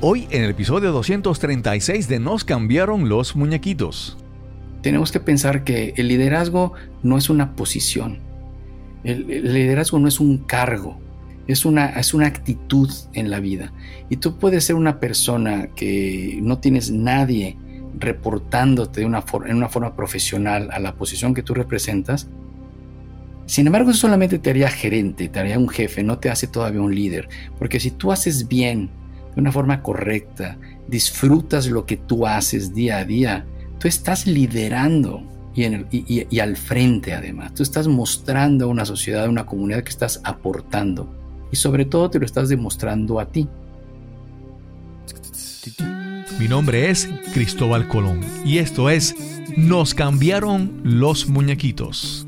Hoy en el episodio 236 de Nos cambiaron los muñequitos. Tenemos que pensar que el liderazgo no es una posición. El, liderazgo no es un cargo. Es una, es una actitud en la vida. Y tú puedes ser una persona que no tienes nadie reportándote de una en una forma profesional a la posición que tú representas. Sin embargo, eso solamente te haría gerente, te haría un jefe, no te hace todavía un líder. Porque si tú haces bien de una forma correcta, disfrutas lo que tú haces día a día, tú estás liderando y, al frente además. Tú estás mostrando a una sociedad, a una comunidad que estás aportando. Y sobre todo te lo estás demostrando a ti. Mi nombre es Cristóbal Colón y esto es Nos cambiaron los muñequitos.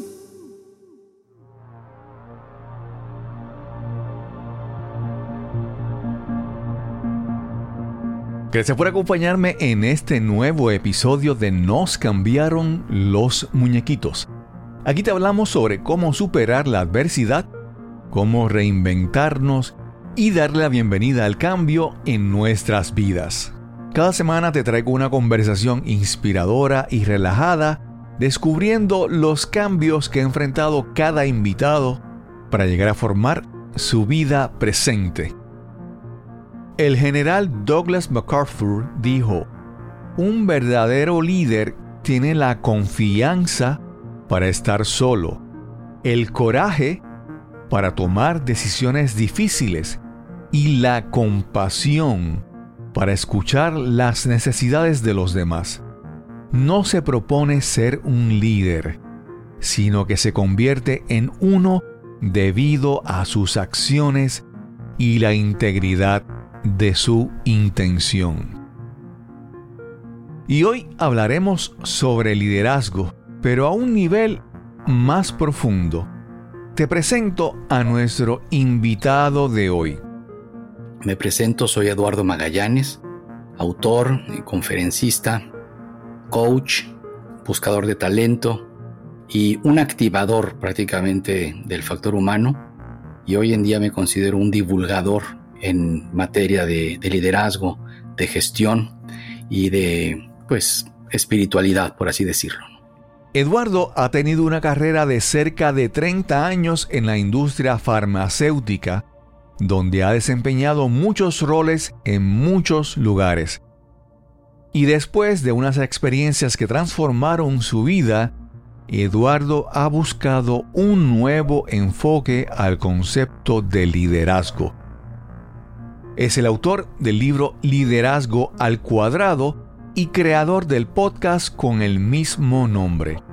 Gracias por acompañarme en este nuevo episodio de Nos cambiaron los muñequitos. Aquí te hablamos sobre cómo superar la adversidad, cómo reinventarnos y darle la bienvenida al cambio en nuestras vidas. Cada semana te traigo una conversación inspiradora y relajada, descubriendo los cambios que ha enfrentado cada invitado para llegar a formar su vida presente. El general Douglas MacArthur dijo, un verdadero líder tiene la confianza para estar solo, el coraje para tomar decisiones difíciles y la compasión para escuchar las necesidades de los demás. No se propone ser un líder, sino que se convierte en uno debido a sus acciones y la integridad de su intención. Y hoy hablaremos sobre liderazgo, pero a un nivel más profundo. Te presento a nuestro invitado de hoy. Me presento, soy Eduardo Magallanes, autor, conferencista, coach, buscador de talento y un activador prácticamente del factor humano. Y hoy en día me considero un divulgador en materia de, liderazgo, de gestión y de, pues, espiritualidad, por así decirlo. Eduardo ha tenido una carrera de cerca de 30 años en la industria farmacéutica, donde ha desempeñado muchos roles en muchos lugares. Y después de unas experiencias que transformaron su vida, Eduardo ha buscado un nuevo enfoque al concepto de liderazgo. Es el autor del libro Liderazgo al Cuadrado y creador del podcast con el mismo nombre.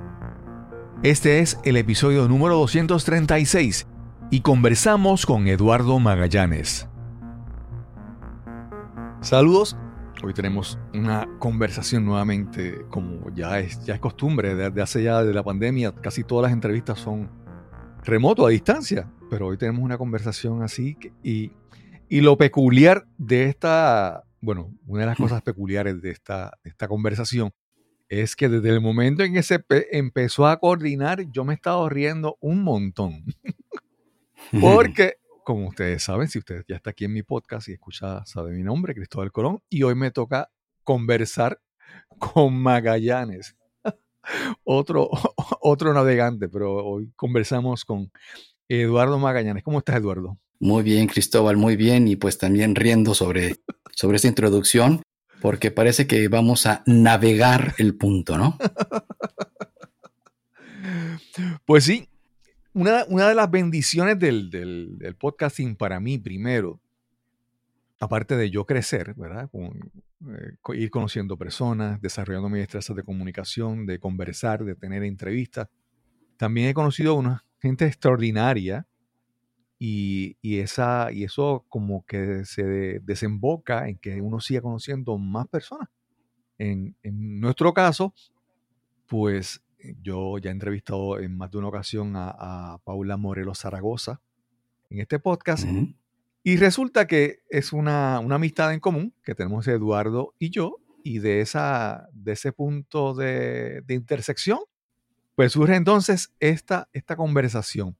Este es el episodio número 236 y conversamos con Eduardo Magallanes. Saludos. Hoy tenemos una conversación nuevamente, como ya es, ya es costumbre, desde hace ya de la pandemia, casi todas las entrevistas son remoto, a distancia, pero hoy tenemos una conversación así y y lo peculiar de esta, bueno, una de las cosas peculiares de esta, esta conversación es que desde el momento en que se empezó a coordinar, yo me he estado riendo un montón. Porque, como ustedes saben, si ustedes ya está aquí en mi podcast y escucha, sabe mi nombre, Cristóbal Colón, y hoy me toca conversar con Magallanes. otro, otro navegante, pero hoy conversamos con Eduardo Magallanes. ¿Cómo estás, Eduardo? Muy bien, Cristóbal, muy bien. Y pues también riendo sobre, sobre esta introducción, porque parece que vamos a navegar el punto, ¿no? Pues sí, una, de las bendiciones del, del, podcasting para mí, primero, aparte de yo crecer, ¿verdad? Eh, ir conociendo personas, desarrollando mis destrezas de comunicación, de conversar, de tener entrevistas, también he conocido una gente extraordinaria y, esa, y eso como que se desemboca en que uno siga conociendo más personas. En, nuestro caso, pues yo ya he entrevistado en más de una ocasión a, Paula Morelos Zaragoza en este podcast. Y resulta que es una, una amistad en común que tenemos Eduardo y yo, y de, esa, de ese punto de, de intersección, pues surge entonces esta, esta conversación.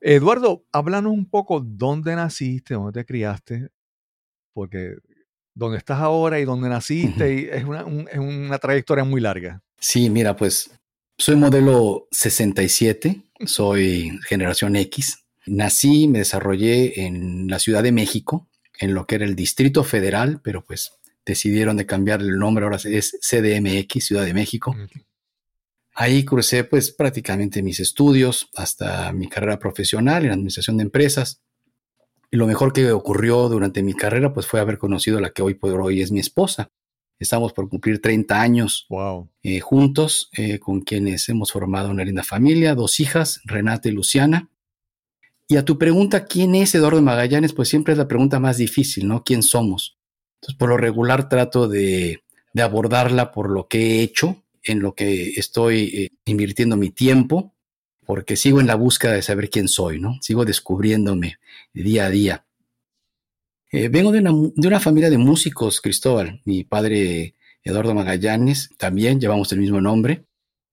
Eduardo, háblanos un poco dónde naciste, dónde te criaste, porque dónde estás ahora y dónde naciste y es, una, es una trayectoria muy larga. Sí, mira, pues soy modelo 67, soy generación X. Nací, me desarrollé en la Ciudad de México, en lo que era el Distrito Federal, pero pues decidieron de cambiar el nombre, ahora es CDMX, Ciudad de México. Ahí crucé pues prácticamente mis estudios hasta mi carrera profesional en administración de empresas. Y lo mejor que ocurrió durante mi carrera pues fue haber conocido a la que hoy por hoy es mi esposa. Estamos por cumplir 30 años eh, juntos, eh, con quienes hemos formado una linda familia, dos hijas, Renata y Luciana. Y a tu pregunta, ¿quién es Eduardo Magallanes? Pues siempre es la pregunta más difícil, ¿no? ¿Quién somos? Entonces, por lo regular trato de, de abordarla por lo que he hecho, en lo que estoy eh, invirtiendo mi tiempo, porque sigo en la búsqueda de saber quién soy, ¿no? Sigo descubriéndome día a día. Eh, vengo de una, de una, familia de músicos, Cristóbal. Mi padre, Eduardo Magallanes, también llevamos el mismo nombre.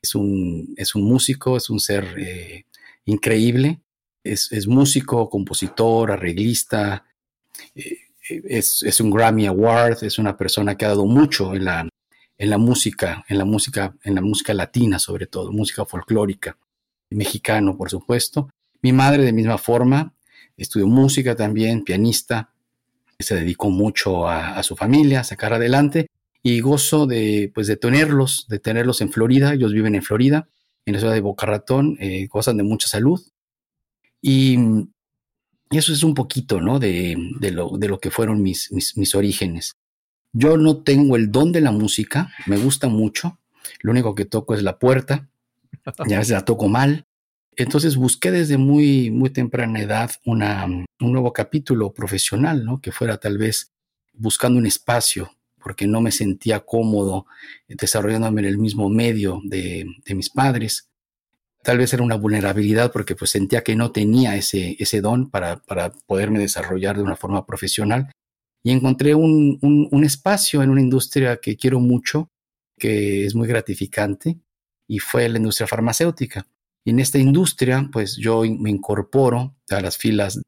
Es un, es un músico, es un ser eh, increíble. Es, es, músico, compositor, arreglista. es, es, un Grammy Award. Es una persona que ha dado mucho en la, en la música, en la música, en la música latina sobre todo, música folclórica, mexicano por supuesto. Mi madre de misma forma estudió música también, pianista, se dedicó mucho a, su familia, a sacar adelante y gozo de, pues, de tenerlos, de tenerlos en Florida. Ellos viven en Florida, en la ciudad de Boca Ratón, eh, gozan de mucha salud. Y, eso es un poquito, ¿no? De, de, lo, de lo, que fueron mis, mis, mis orígenes. Yo no tengo el don de la música, me gusta mucho. Lo único que toco es la puerta, y a veces la toco mal. Entonces busqué desde muy, muy temprana edad una, un nuevo capítulo profesional, ¿no? Que fuera tal vez buscando un espacio, porque no me sentía cómodo desarrollándome en el mismo medio de, de mis padres. Tal vez era una vulnerabilidad porque pues sentía que no tenía ese, ese don para, para poderme desarrollar de una forma profesional y encontré un, un, espacio en una industria que quiero mucho, que es muy gratificante, y fue la industria farmacéutica. Y en esta industria, pues yo me incorporo a las filas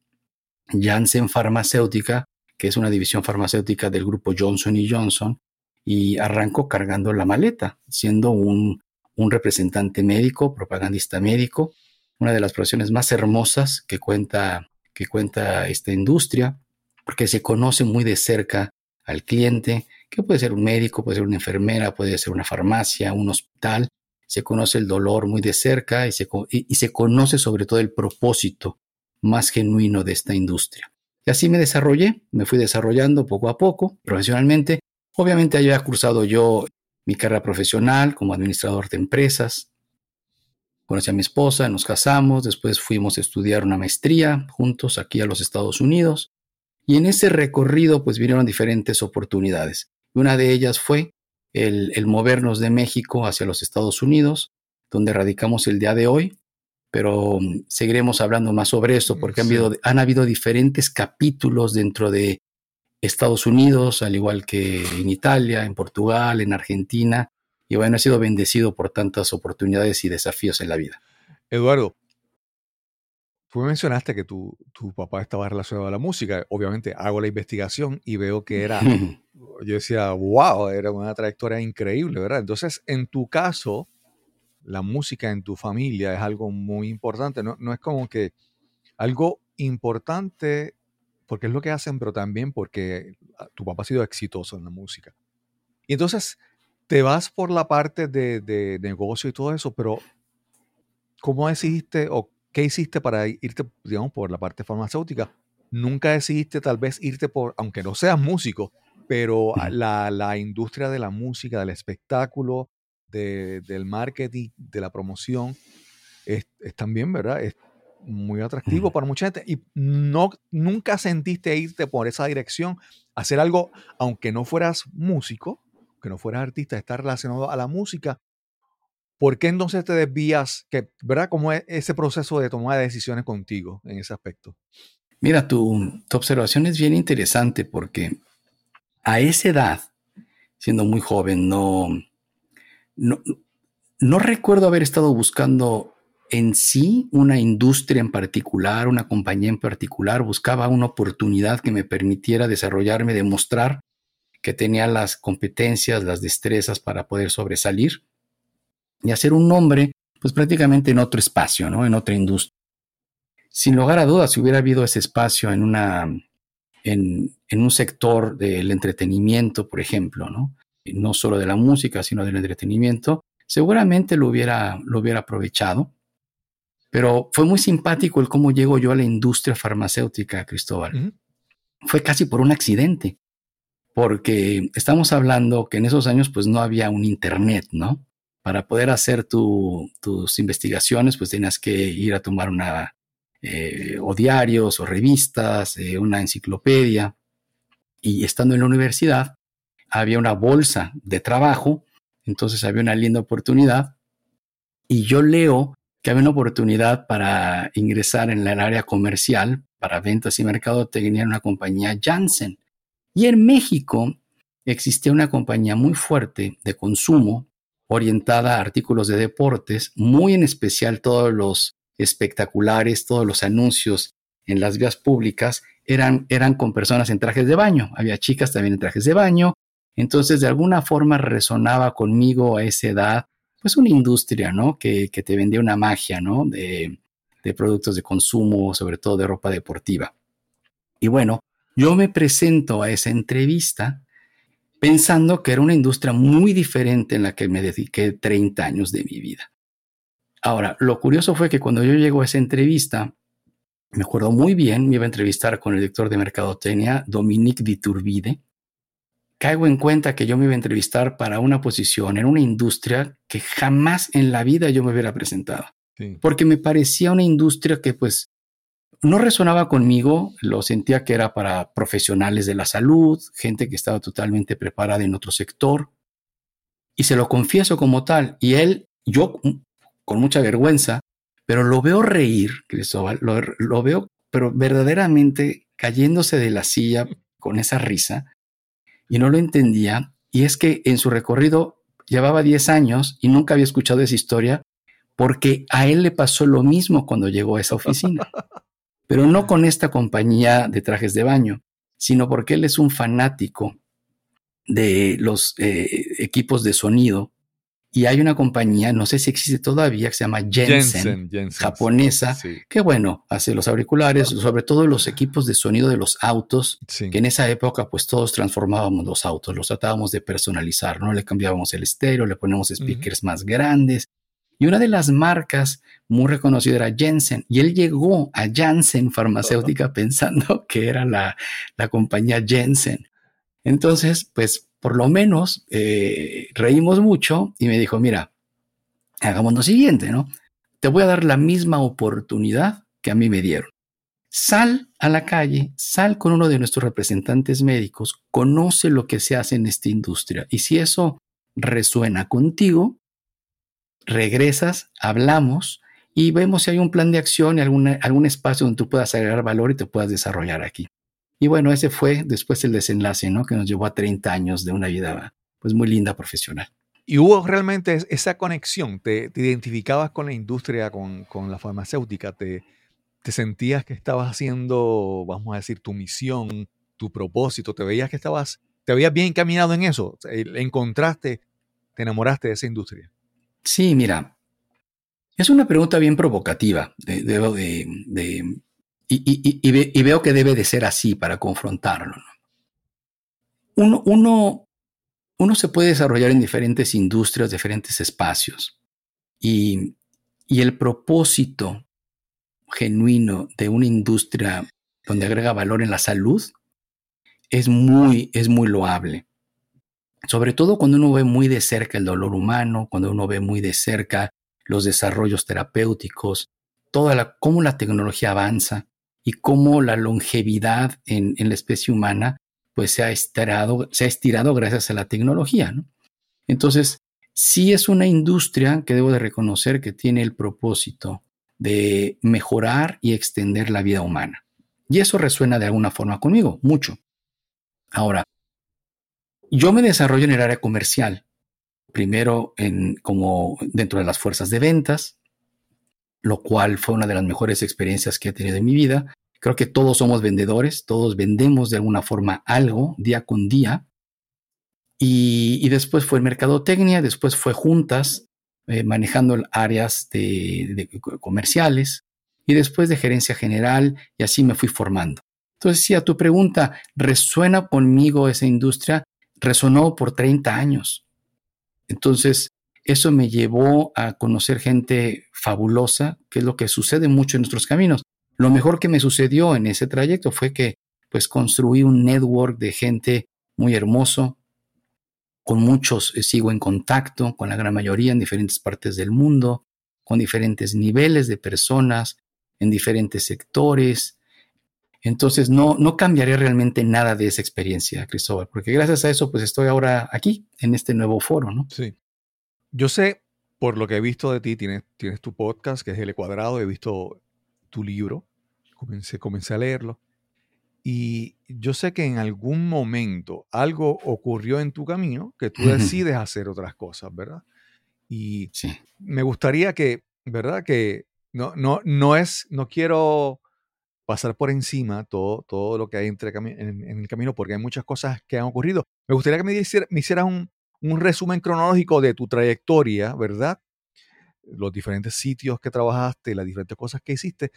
Janssen Farmacéutica, que es una división farmacéutica del grupo Johnson Johnson, y arranco cargando la maleta, siendo un, un representante médico, propagandista médico, una de las profesiones más hermosas que cuenta, que cuenta esta industria porque se conoce muy de cerca al cliente, que puede ser un médico, puede ser una enfermera, puede ser una farmacia, un hospital. Se conoce el dolor muy de cerca y se, y, se conoce sobre todo el propósito más genuino de esta industria. Y así me desarrollé, me fui desarrollando poco a poco, profesionalmente. Obviamente había cursado yo mi carrera profesional como administrador de empresas. Conocí a mi esposa, nos casamos, después fuimos a estudiar una maestría juntos aquí a los Estados Unidos. Y en ese recorrido pues vinieron diferentes oportunidades. Una de ellas fue el, movernos de México hacia los Estados Unidos, donde radicamos el día de hoy, pero mm, seguiremos hablando más sobre esto porque han, habido, han habido diferentes capítulos dentro de Estados Unidos, al igual que en Italia, en Portugal, en Argentina, y bueno, he sido bendecido por tantas oportunidades y desafíos en la vida. Eduardo, Tú mencionaste que tu, tu, papá estaba relacionado a la música. Obviamente hago la investigación y veo que era, yo decía, wow, era una trayectoria increíble, ¿verdad? Entonces, en tu caso, la música en tu familia es algo muy importante. No, no es como que algo importante porque es lo que hacen, pero también porque ah, tu papá ha sido exitoso en la música. Y entonces te vas por la parte de, de negocio y todo eso, pero ¿cómo decidiste o ¿qué hiciste para irte, digamos, por la parte farmacéutica? Nunca decidiste tal vez irte por, aunque no seas músico, pero la, la industria de la música, del espectáculo, del marketing, de la promoción, es, también, ¿verdad? Es muy atractivo para mucha gente. Y no, nunca sentiste irte por esa dirección, hacer algo, aunque no fueras músico, que no fueras artista, estar relacionado a la música, ¿Por qué entonces te desvías? Que, ¿Verdad? ¿Cómo es ese proceso de tomar decisiones contigo en ese aspecto? Mira, tu, tu observación es bien interesante porque a esa edad, siendo muy joven, no, no, no recuerdo haber estado buscando en sí una industria en particular, una compañía en particular, buscaba una oportunidad que me permitiera desarrollarme, demostrar que tenía las competencias, las destrezas para poder sobresalir y hacer un nombre, pues prácticamente en otro espacio, ¿no? En otra industria. Sin lugar a dudas, si hubiera habido ese espacio en una, en, en un sector del entretenimiento, por ejemplo, ¿no? No solo de la música, sino del entretenimiento, seguramente lo hubiera, lo hubiera aprovechado. Pero fue muy simpático el cómo llego yo a la industria farmacéutica, Cristóbal. Fue casi por un accidente porque estamos hablando que en esos años pues no había un internet, ¿no? Para poder hacer tus investigaciones pues tenías que ir a tomar una, eh, o diarios o revistas, eh, una enciclopedia. Y estando en la universidad había una bolsa de trabajo, entonces había una linda oportunidad. Y yo leo que había una oportunidad para ingresar en el área comercial, para ventas y mercadotecnia en una compañía Janssen. Y en México existía una compañía muy fuerte de consumo orientada a artículos de deportes, muy en especial todos los espectaculares, todos los anuncios en las vías públicas eran, eran con personas en trajes de baño. Había chicas también en trajes de baño. Entonces, de alguna forma resonaba conmigo a esa edad, pues una industria, ¿no? Que, que te vendía una magia, ¿no? De, de productos de consumo, sobre todo de ropa deportiva. Y bueno, yo me presento a esa entrevista pensando que era una industria muy diferente en la que me dediqué 30 años de mi vida. Ahora, lo curioso fue que cuando yo llego a esa entrevista, me acuerdo muy bien, me iba a entrevistar con el director de Mercadotecnia, Dominique Viturbide. Caigo en cuenta que yo me iba a entrevistar para una posición en una industria que jamás en la vida yo me hubiera presentado. Porque me parecía una industria que pues no resonaba conmigo, lo sentía que era para profesionales de la salud, gente que estaba totalmente preparada en otro sector. Y se lo confieso como tal. Y él, yo mm, con mucha vergüenza, pero lo veo reír, Cristóbal, lo, lo veo, pero verdaderamente cayéndose de la silla con esa risa. Y no lo entendía. Y es que en su recorrido llevaba 10 años y nunca había escuchado esa historia porque a él le pasó lo mismo cuando llegó a esa oficina. pero no con esta compañía de trajes de baño, sino porque él es un fanático de los eh, equipos de sonido. Y hay una compañía, no sé si existe todavía, que se llama Jensen, japonesa, que bueno, hace los auriculares, sobre todo los equipos de sonido de los autos, que en esa época pues todos transformábamos los autos, los tratábamos de personalizar, ¿no? Le cambiábamos el estéreo, le ponemos speakers más grandes, y una de las marcas muy reconocida era Jensen. Y él llegó a Janssen Farmacéutica pensando que era la, compañía Jensen. Entonces, pues por lo menos eh, reímos mucho y me dijo, mira, hagamos lo siguiente, ¿no? Te voy a dar la misma oportunidad que a mí me dieron. Sal a la calle, sal con uno de nuestros representantes médicos, conoce lo que se hace en esta industria y si eso resuena contigo, regresas, hablamos y vemos si hay un plan de acción y algún espacio donde tú puedas agregar valor y te puedas desarrollar aquí. Y bueno, ese fue después el desenlace, ¿no? Que nos llevó a 30 años de una vida, pues muy linda profesional. Y hubo realmente esa conexión, te, identificabas con la industria, con, con la farmacéutica, te, te sentías que estabas haciendo, vamos a decir, tu misión, tu propósito, te veías que estabas, te veías bien encaminado en eso, encontraste, te enamoraste de esa industria. Sí, mira, es una pregunta bien provocativa. de, y, veo que debe de ser así para confrontarlo. Uno, se puede desarrollar en diferentes industrias, diferentes espacios. Y, el propósito genuino de una industria donde agrega valor en la salud es muy loable sobre todo cuando uno ve muy de cerca el dolor humano, cuando uno ve muy de cerca los desarrollos terapéuticos, toda la, cómo la tecnología avanza y cómo la longevidad en, la especie humana pues se ha estirado, se ha estirado gracias a la tecnología. Entonces, sí es una industria que debo de reconocer que tiene el propósito de mejorar y extender la vida humana. Y eso resuena de alguna forma conmigo, mucho. Ahora, yo me desarrollo en el área comercial, primero como dentro de las fuerzas de ventas, lo cual fue una de las mejores experiencias que he tenido en mi vida. Creo que todos somos vendedores, todos vendemos de alguna forma algo día con día. Y, después fue mercadotecnia, después fue juntas, eh, manejando áreas de, comerciales y después de gerencia general y así me fui formando. Entonces, si a tu pregunta, ¿resuena conmigo esa industria? Resonó por 30 años. Entonces, eso me llevó a conocer gente fabulosa, que es lo que sucede mucho en nuestros caminos. Lo mejor que me sucedió en ese trayecto fue que pues construí un network de gente muy hermoso, con muchos eh, sigo en contacto, con la gran mayoría en diferentes partes del mundo, con diferentes niveles de personas, en diferentes sectores. Entonces no, no cambiaré realmente nada de esa experiencia, Cristóbal, porque gracias a eso pues estoy ahora aquí, en este nuevo foro, ¿no? Sí. Yo sé, por lo que he visto de ti, tienes, tienes tu podcast, que es El Cuadrado, he visto tu libro, comencé, comencé a leerlo. Y yo sé que en algún momento algo ocurrió en tu camino que tú decides hacer otras cosas, ¿verdad? Y me gustaría que, ¿verdad? Que no, no, no es, no quiero pasar por encima todo, todo lo que hay entre en, el camino, porque hay muchas cosas que han ocurrido. Me gustaría que me, hicieras un, un resumen cronológico de tu trayectoria, ¿verdad? Los diferentes sitios que trabajaste, las diferentes cosas que hiciste,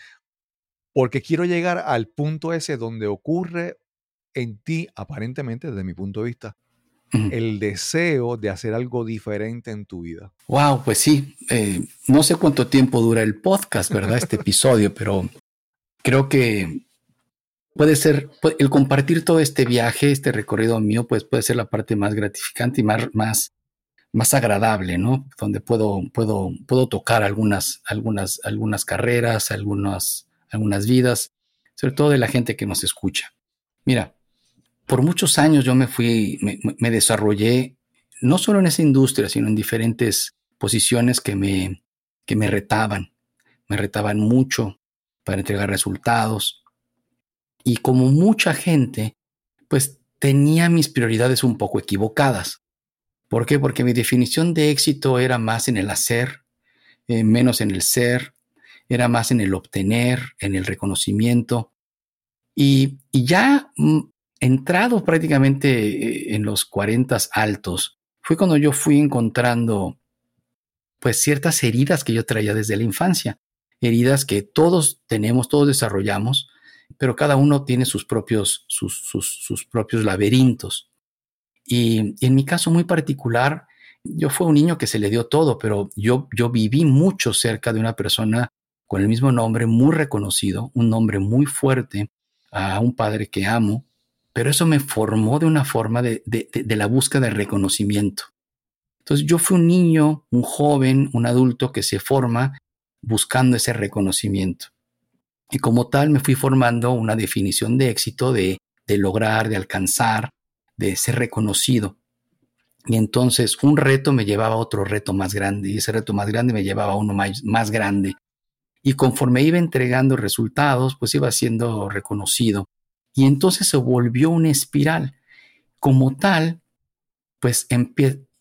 porque quiero llegar al punto ese donde ocurre en ti, aparentemente, desde mi punto de vista, el deseo de hacer algo diferente en tu vida. Wow, pues sí. Eh, no sé cuánto tiempo dura el podcast, ¿verdad? Este episodio, pero creo que puede ser, el compartir todo este viaje, este recorrido mío, pues puede ser la parte más gratificante y más, más, más agradable, ¿no? Donde puedo, puedo, puedo tocar algunas, algunas, algunas carreras, algunas, algunas vidas, sobre todo de la gente que nos escucha. Mira, por muchos años yo me fui, me, desarrollé no solo en esa industria, sino en diferentes posiciones que me, que me retaban, me retaban mucho para entregar resultados. Y como mucha gente, pues tenía mis prioridades un poco equivocadas. ¿Por qué? Porque mi definición de éxito era más en el hacer, eh, menos en el ser, era más en el obtener, en el reconocimiento. Y, ya mm, entrado prácticamente eh, en los 40 altos, fue cuando yo fui encontrando pues ciertas heridas que yo traía desde la infancia, heridas que todos tenemos, todos desarrollamos, pero cada uno tiene sus propios, sus, sus, propios laberintos. Y, en mi caso muy particular, yo fui un niño que se le dio todo, pero yo, yo viví mucho cerca de una persona con el mismo nombre, muy reconocido, un nombre muy fuerte, a un padre que amo, pero eso me formó de una forma de, la búsqueda de reconocimiento. Entonces yo fui un niño, un joven, un adulto que se forma buscando ese reconocimiento. Y como tal me fui formando una definición de éxito, de, de lograr, de alcanzar, de ser reconocido. Y entonces un reto me llevaba a otro reto más grande y ese reto más grande me llevaba a uno más, más grande y conforme iba entregando resultados, pues iba siendo reconocido. Y entonces se volvió una espiral. Como tal, pues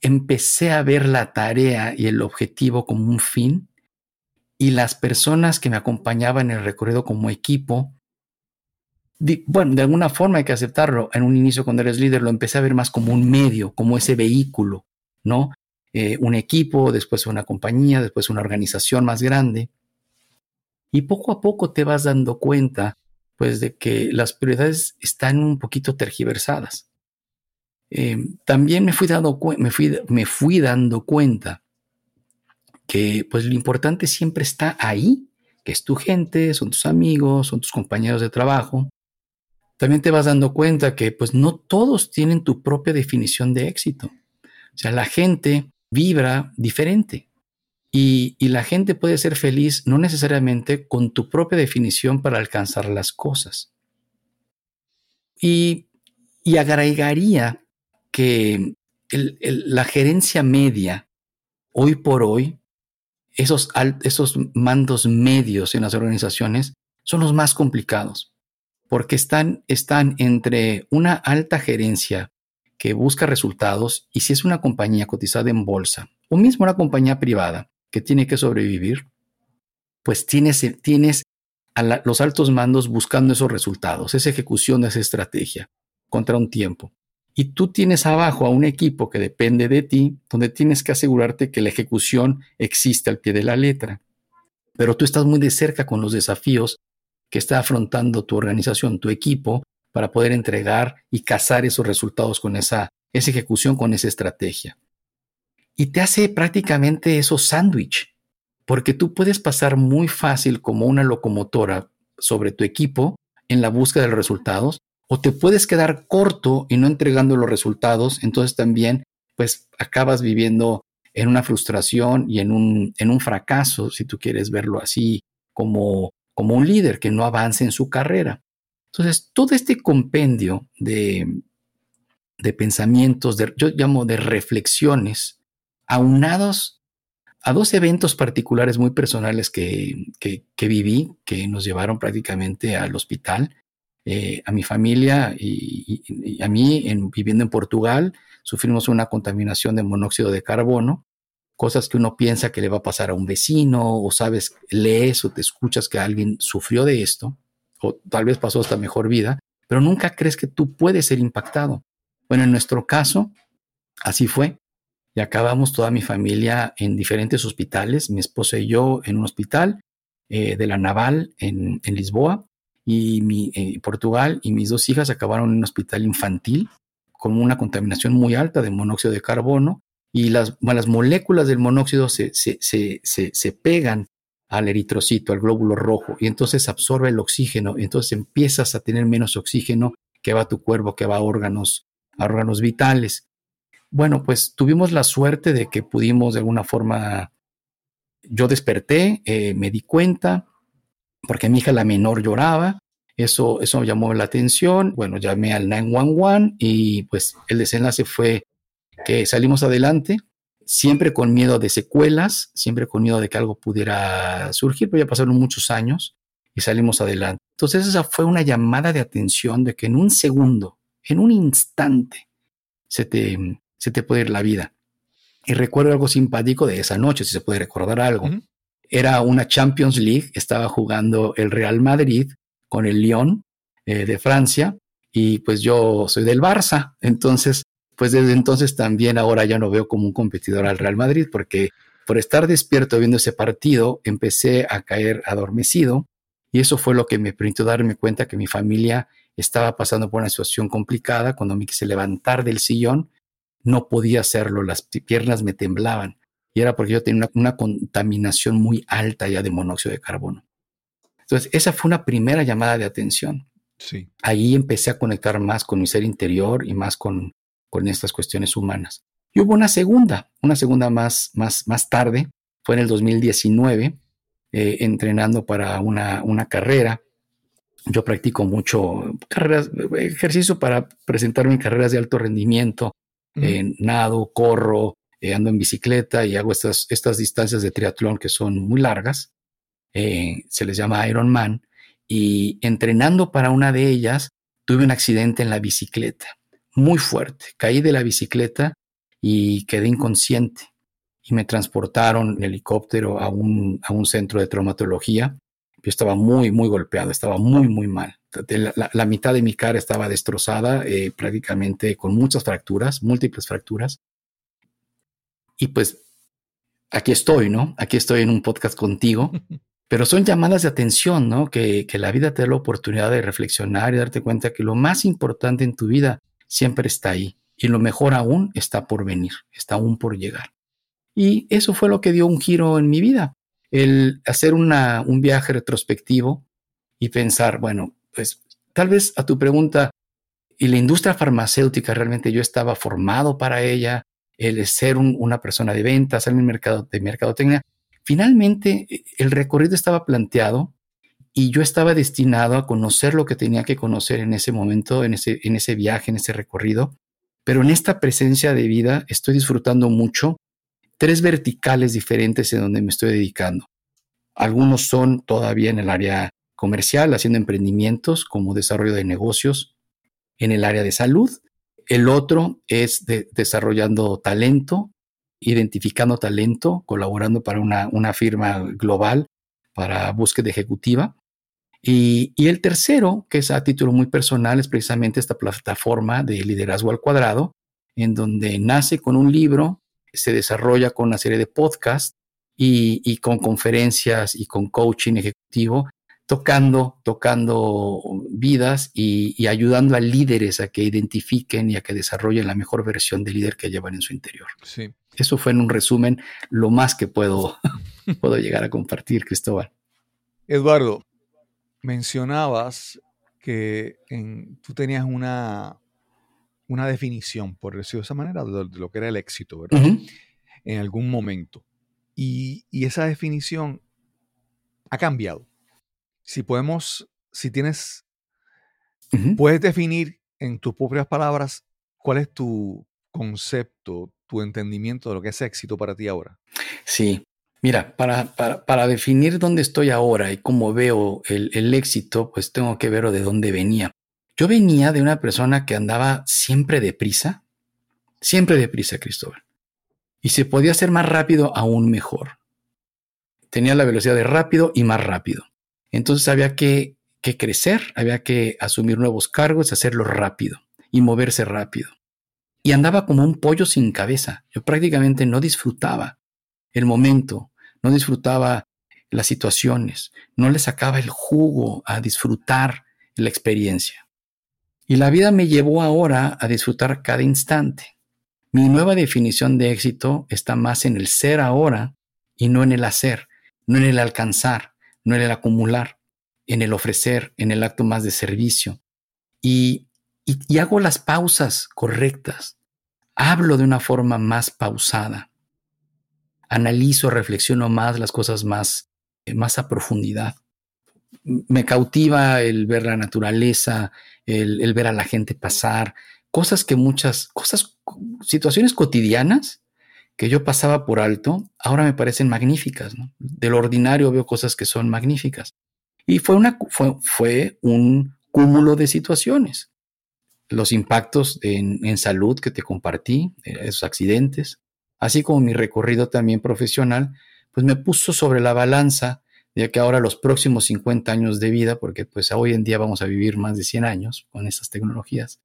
empecé a ver la tarea y el objetivo como un fin y las personas que me acompañaban en el recorrido como equipo, bueno, de alguna forma hay que aceptarlo. En un inicio cuando eres líder lo empecé a ver más como un medio, como ese vehículo, ¿no? Eh, un equipo, después una compañía, después una organización más grande. Y poco a poco te vas dando cuenta, pues, de que las prioridades están un poquito tergiversadas. Eh, también me fui, dando me, fui, me fui dando cuenta que, pues, lo importante siempre está ahí, que es tu gente, son tus amigos, son tus compañeros de trabajo. También te vas dando cuenta que, pues, no todos tienen tu propia definición de éxito. O sea, la gente vibra diferente. Y, la gente puede ser feliz no necesariamente con tu propia definición para alcanzar las cosas. Y, agregaría que la gerencia media, hoy por hoy, esos, esos mandos medios en las organizaciones son los más complicados. porque están, están entre una alta gerencia que busca resultados y si es una compañía cotizada en bolsa o mismo una compañía privada que tiene que sobrevivir, pues tienes, tienes a los altos mandos buscando esos resultados, esa ejecución de esa estrategia contra un tiempo. Y tú tienes abajo a un equipo que depende de ti, donde tienes que asegurarte que la ejecución existe al pie de la letra. Pero tú estás muy de cerca con los desafíos que está afrontando tu organización, tu equipo, para poder entregar y cazar esos resultados con esa, ejecución, con esa estrategia. Y te hace prácticamente eso sándwich, porque tú puedes pasar muy fácil como una locomotora sobre tu equipo en la búsqueda de los resultados, o te puedes quedar corto y no entregando los resultados, entonces también pues acabas viviendo en una frustración y en un, en un fracaso, si tú quieres verlo así, como, como un líder que no avance en su carrera. Entonces, todo este compendio de, de pensamientos, de, yo llamo de reflexiones, aunados a dos eventos particulares muy personales que, que, viví, que nos llevaron prácticamente al hospital, eh, a mi familia y, a mí en, viviendo en Portugal, sufrimos una contaminación de monóxido de carbono, cosas que uno piensa que le va a pasar a un vecino o sabes, lees o te escuchas que alguien sufrió de esto o tal vez pasó hasta mejor vida, pero nunca crees que tú puedes ser impactado. Bueno, en nuestro caso, así fue. Y acabamos toda mi familia en diferentes hospitales, mi esposa y yo en un hospital eh, de la Naval en, Lisboa y mi, eh, Portugal y mis dos hijas acabaron en un hospital infantil con una contaminación muy alta de monóxido de carbono y las, las moléculas del monóxido se, se, se, se pegan al eritrocito, al glóbulo rojo, y entonces absorbe el oxígeno, entonces empiezas a tener menos oxígeno que va a tu cuerpo, que va a órganos, órganos vitales. Bueno, pues tuvimos la suerte de que pudimos de alguna forma, yo desperté, eh, me di cuenta, porque mi hija la menor lloraba, eso, eso llamó la atención, bueno, llamé al 911 y pues el desenlace fue que salimos adelante, siempre con miedo de secuelas, siempre con miedo de que algo pudiera surgir, pero ya pasaron muchos años y salimos adelante. Entonces esa fue una llamada de atención de que en un segundo, en un instante, se te, se te puede ir la vida. Y recuerdo algo simpático de esa noche, si se puede recordar algo. Era una Champions League, estaba jugando el Real Madrid con el Lyon eh, de Francia y pues yo soy del Barça, entonces pues desde entonces también ahora ya no veo como un competidor al Real Madrid, porque por estar despierto viendo ese partido, empecé a caer adormecido y eso fue lo que me permitió darme cuenta que mi familia estaba pasando por una situación complicada. Cuando me quise levantar del sillón, no podía hacerlo, las piernas me temblaban y era porque yo tenía una, una contaminación muy alta ya de monóxido de carbono. Entonces, esa fue una primera llamada de atención. Sí. Ahí empecé a conectar más con mi ser interior y más con, con estas cuestiones humanas. Y hubo una segunda, una segunda más, más, más tarde, fue en el 2019, eh, entrenando para una, una carrera. Yo practico mucho carreras, ejercicio para presentarme en carreras de alto rendimiento, nado, corro, eh, ando en bicicleta y hago estas, estas distancias de triatlón que son muy largas. Eh, se les llama Ironman. Y entrenando para una de ellas, tuve un accidente en la bicicleta muy fuerte. Caí de la bicicleta y quedé inconsciente y me transportaron en helicóptero a un, a un centro de traumatología. Yo estaba muy, muy golpeado, estaba muy, muy mal. La, mitad de mi cara estaba destrozada, eh, prácticamente con muchas fracturas, múltiples fracturas. Y pues aquí estoy, ¿no? Aquí estoy en un podcast contigo, pero son llamadas de atención, ¿no? Que, que la vida te da la oportunidad de reflexionar y darte cuenta que lo más importante en tu vida siempre está ahí y lo mejor aún está por venir, está aún por llegar. Y eso fue lo que dio un giro en mi vida, el hacer una, un viaje retrospectivo y pensar, bueno, pues tal vez a tu pregunta, ¿y la industria farmacéutica realmente yo estaba formado para ella? El ser una persona de ventas, ser un mercado de mercadotecnia. Finalmente, el recorrido estaba planteado y yo estaba destinado a conocer lo que tenía que conocer en ese momento, en ese, en ese viaje, en ese recorrido. Pero en esta presencia de vida estoy disfrutando mucho tres verticales diferentes en donde me estoy dedicando. Algunos son todavía en el área comercial, haciendo emprendimientos como desarrollo de negocios en el área de salud. El otro es desarrollando talento, identificando talento, colaborando para una, una firma global para búsqueda ejecutiva. Y, y, el tercero, que es a título muy personal, es precisamente esta plataforma de liderazgo al cuadrado, en donde nace con un libro, se desarrolla con una serie de podcasts y, y con conferencias y con coaching ejecutivo, tocando, tocando vidas y, y, ayudando a líderes a que identifiquen y a que desarrollen la mejor versión de líder que llevan en su interior. Sí. Eso fue en un resumen lo más que puedo, puedo llegar a compartir, Cristóbal. Eduardo, mencionabas que en, tú tenías una, una definición, por decirlo de esa manera, de, de lo que era el éxito, ¿verdad? Uh -huh. En algún momento. Y, y, esa definición ha cambiado. Si podemos, si tienes, uh -huh. puedes definir en tus propias palabras cuál es tu concepto, tu entendimiento de lo que es éxito para ti ahora. Sí, Mira, para, para, para, definir dónde estoy ahora y cómo veo el, el, éxito, pues tengo que ver de dónde venía. Yo venía de una persona que andaba siempre deprisa, siempre deprisa, Cristóbal. Y se podía hacer más rápido, aún mejor. Tenía la velocidad de rápido y más rápido. Entonces había que, que crecer, había que asumir nuevos cargos, hacerlo rápido y moverse rápido. Y andaba como un pollo sin cabeza. Yo prácticamente no disfrutaba el momento, no disfrutaba las situaciones, no le sacaba el jugo a disfrutar la experiencia. Y la vida me llevó ahora a disfrutar cada instante. Mi nueva definición de éxito está más en el ser ahora y no en el hacer, no en el alcanzar, no en el acumular, en el ofrecer, en el acto más de servicio. Y, y, hago las pausas correctas. Hablo de una forma más pausada analizo, reflexiono más las cosas más, eh, más a profundidad. Me cautiva el ver la naturaleza, el, el, ver a la gente pasar, cosas que muchas, cosas, situaciones cotidianas que yo pasaba por alto, ahora me parecen magníficas. ¿no? Del ordinario veo cosas que son magníficas. Y fue, una, fue, fue un cúmulo de situaciones. Los impactos en, en salud que te compartí, esos accidentes, así como mi recorrido también profesional, pues me puso sobre la balanza de que ahora los próximos 50 años de vida, porque pues hoy en día vamos a vivir más de 100 años con estas tecnologías,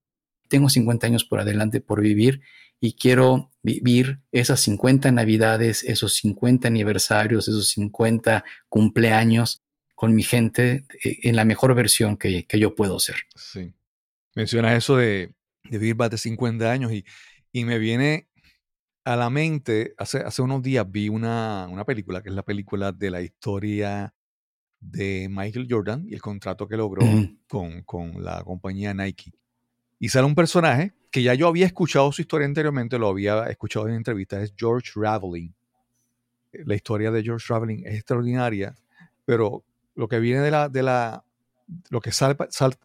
tengo 50 años por adelante por vivir y quiero vivir esas 50 navidades, esos 50 aniversarios, esos 50 cumpleaños con mi gente eh, en la mejor versión que, que yo puedo ser. Sí. Mencionas eso de, de vivir más de 50 años y, y me viene a la mente, hace, hace unos días vi una, una, película, que es la película de la historia de Michael Jordan y el contrato que logró uh -huh. con, con, la compañía Nike. Y sale un personaje que ya yo había escuchado su historia anteriormente, lo había escuchado en entrevistas, es George Raveling. La historia de George Raveling es extraordinaria, pero lo que viene de la, de la lo que sale,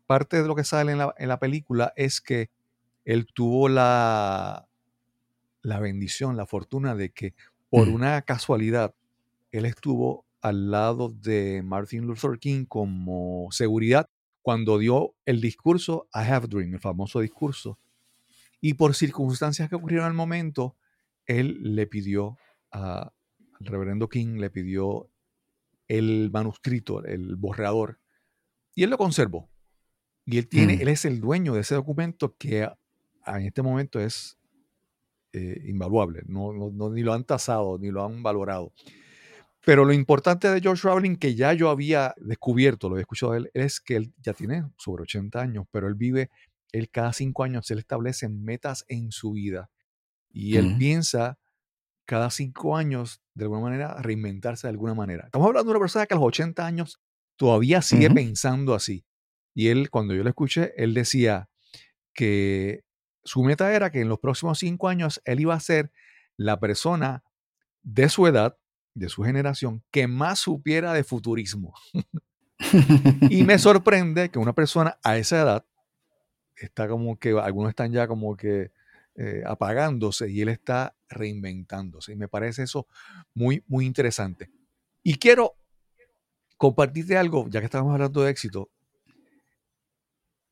parte de lo que sale en la, en la película es que él tuvo la, la bendición, la fortuna de que por mm. una casualidad él estuvo al lado de Martin Luther King como seguridad cuando dio el discurso I Have a Dream, el famoso discurso. Y por circunstancias que ocurrieron al momento, él le pidió a, al reverendo King, le pidió el manuscrito, el borrador, y él lo conservó. Y él tiene, mm. él es el dueño de ese documento que en este momento es eh, invaluable, no, no, no, ni lo han tasado, ni lo han valorado. Pero lo importante de George Rowling, que ya yo había descubierto, lo he escuchado de él, es que él ya tiene sobre 80 años, pero él vive, él cada cinco años, él establece metas en su vida. Y él -huh. piensa cada cinco años, de alguna manera, reinventarse de alguna manera. Estamos hablando de una persona que a los 80 años todavía sigue uh -huh. pensando así. Y él, cuando yo lo escuché, él decía que su meta era que en los próximos cinco años él iba a ser la persona de su edad, de su generación, que más supiera de futurismo. y me sorprende que una persona a esa edad está como que, algunos están ya como que eh, apagándose y él está reinventándose. Y me parece eso muy, muy interesante. Y quiero compartirte algo, ya que estamos hablando de éxito,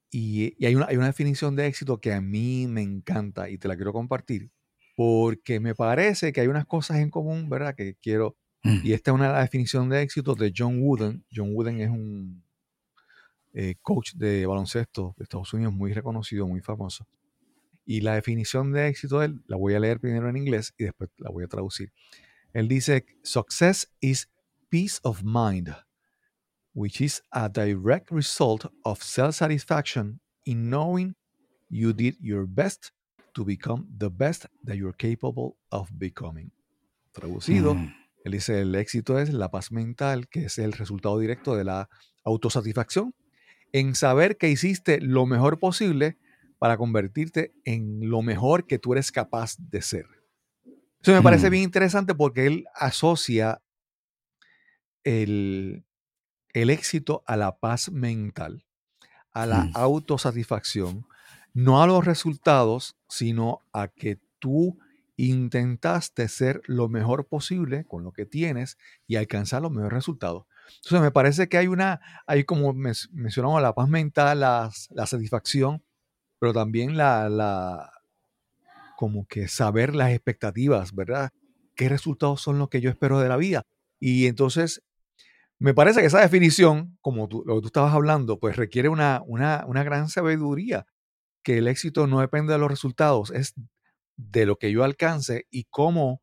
y, hay, una, hay una definición de éxito que a mí me encanta y te la quiero compartir, porque me parece que hay unas cosas en común, ¿verdad? Que quiero, Mm. y esta es una definición de éxito de John Wooden. John Wooden es un eh, coach de baloncesto de Estados Unidos muy reconocido, muy famoso. Y la definición de éxito de él, la voy a leer primero en inglés y después la voy a traducir. Él dice, Success is peace of mind, which is a direct result of self-satisfaction in knowing you did your best to become the best that you're capable of becoming. Traducido, Mm. él dice, el éxito es la paz mental, que es el resultado directo de la autosatisfacción en saber que hiciste lo mejor posible para convertirte en lo mejor que tú eres capaz de ser. Eso me parece Mm. bien interesante porque él asocia el, el éxito a la paz mental, a la Mm. autosatisfacción, no a los resultados, sino a que tú intentaste ser lo mejor posible con lo que tienes y alcanzar los mejores resultados. Entonces me parece que hay una, hay como mencionamos la paz mental, la, la satisfacción, pero también la, la, como que saber las expectativas, ¿verdad? ¿Qué resultados son los que yo espero de la vida? Y entonces me parece que esa definición, como tú, lo que tú estabas hablando, pues requiere una, una, una gran sabiduría, que el éxito no depende de los resultados, es de lo que yo alcance y cómo,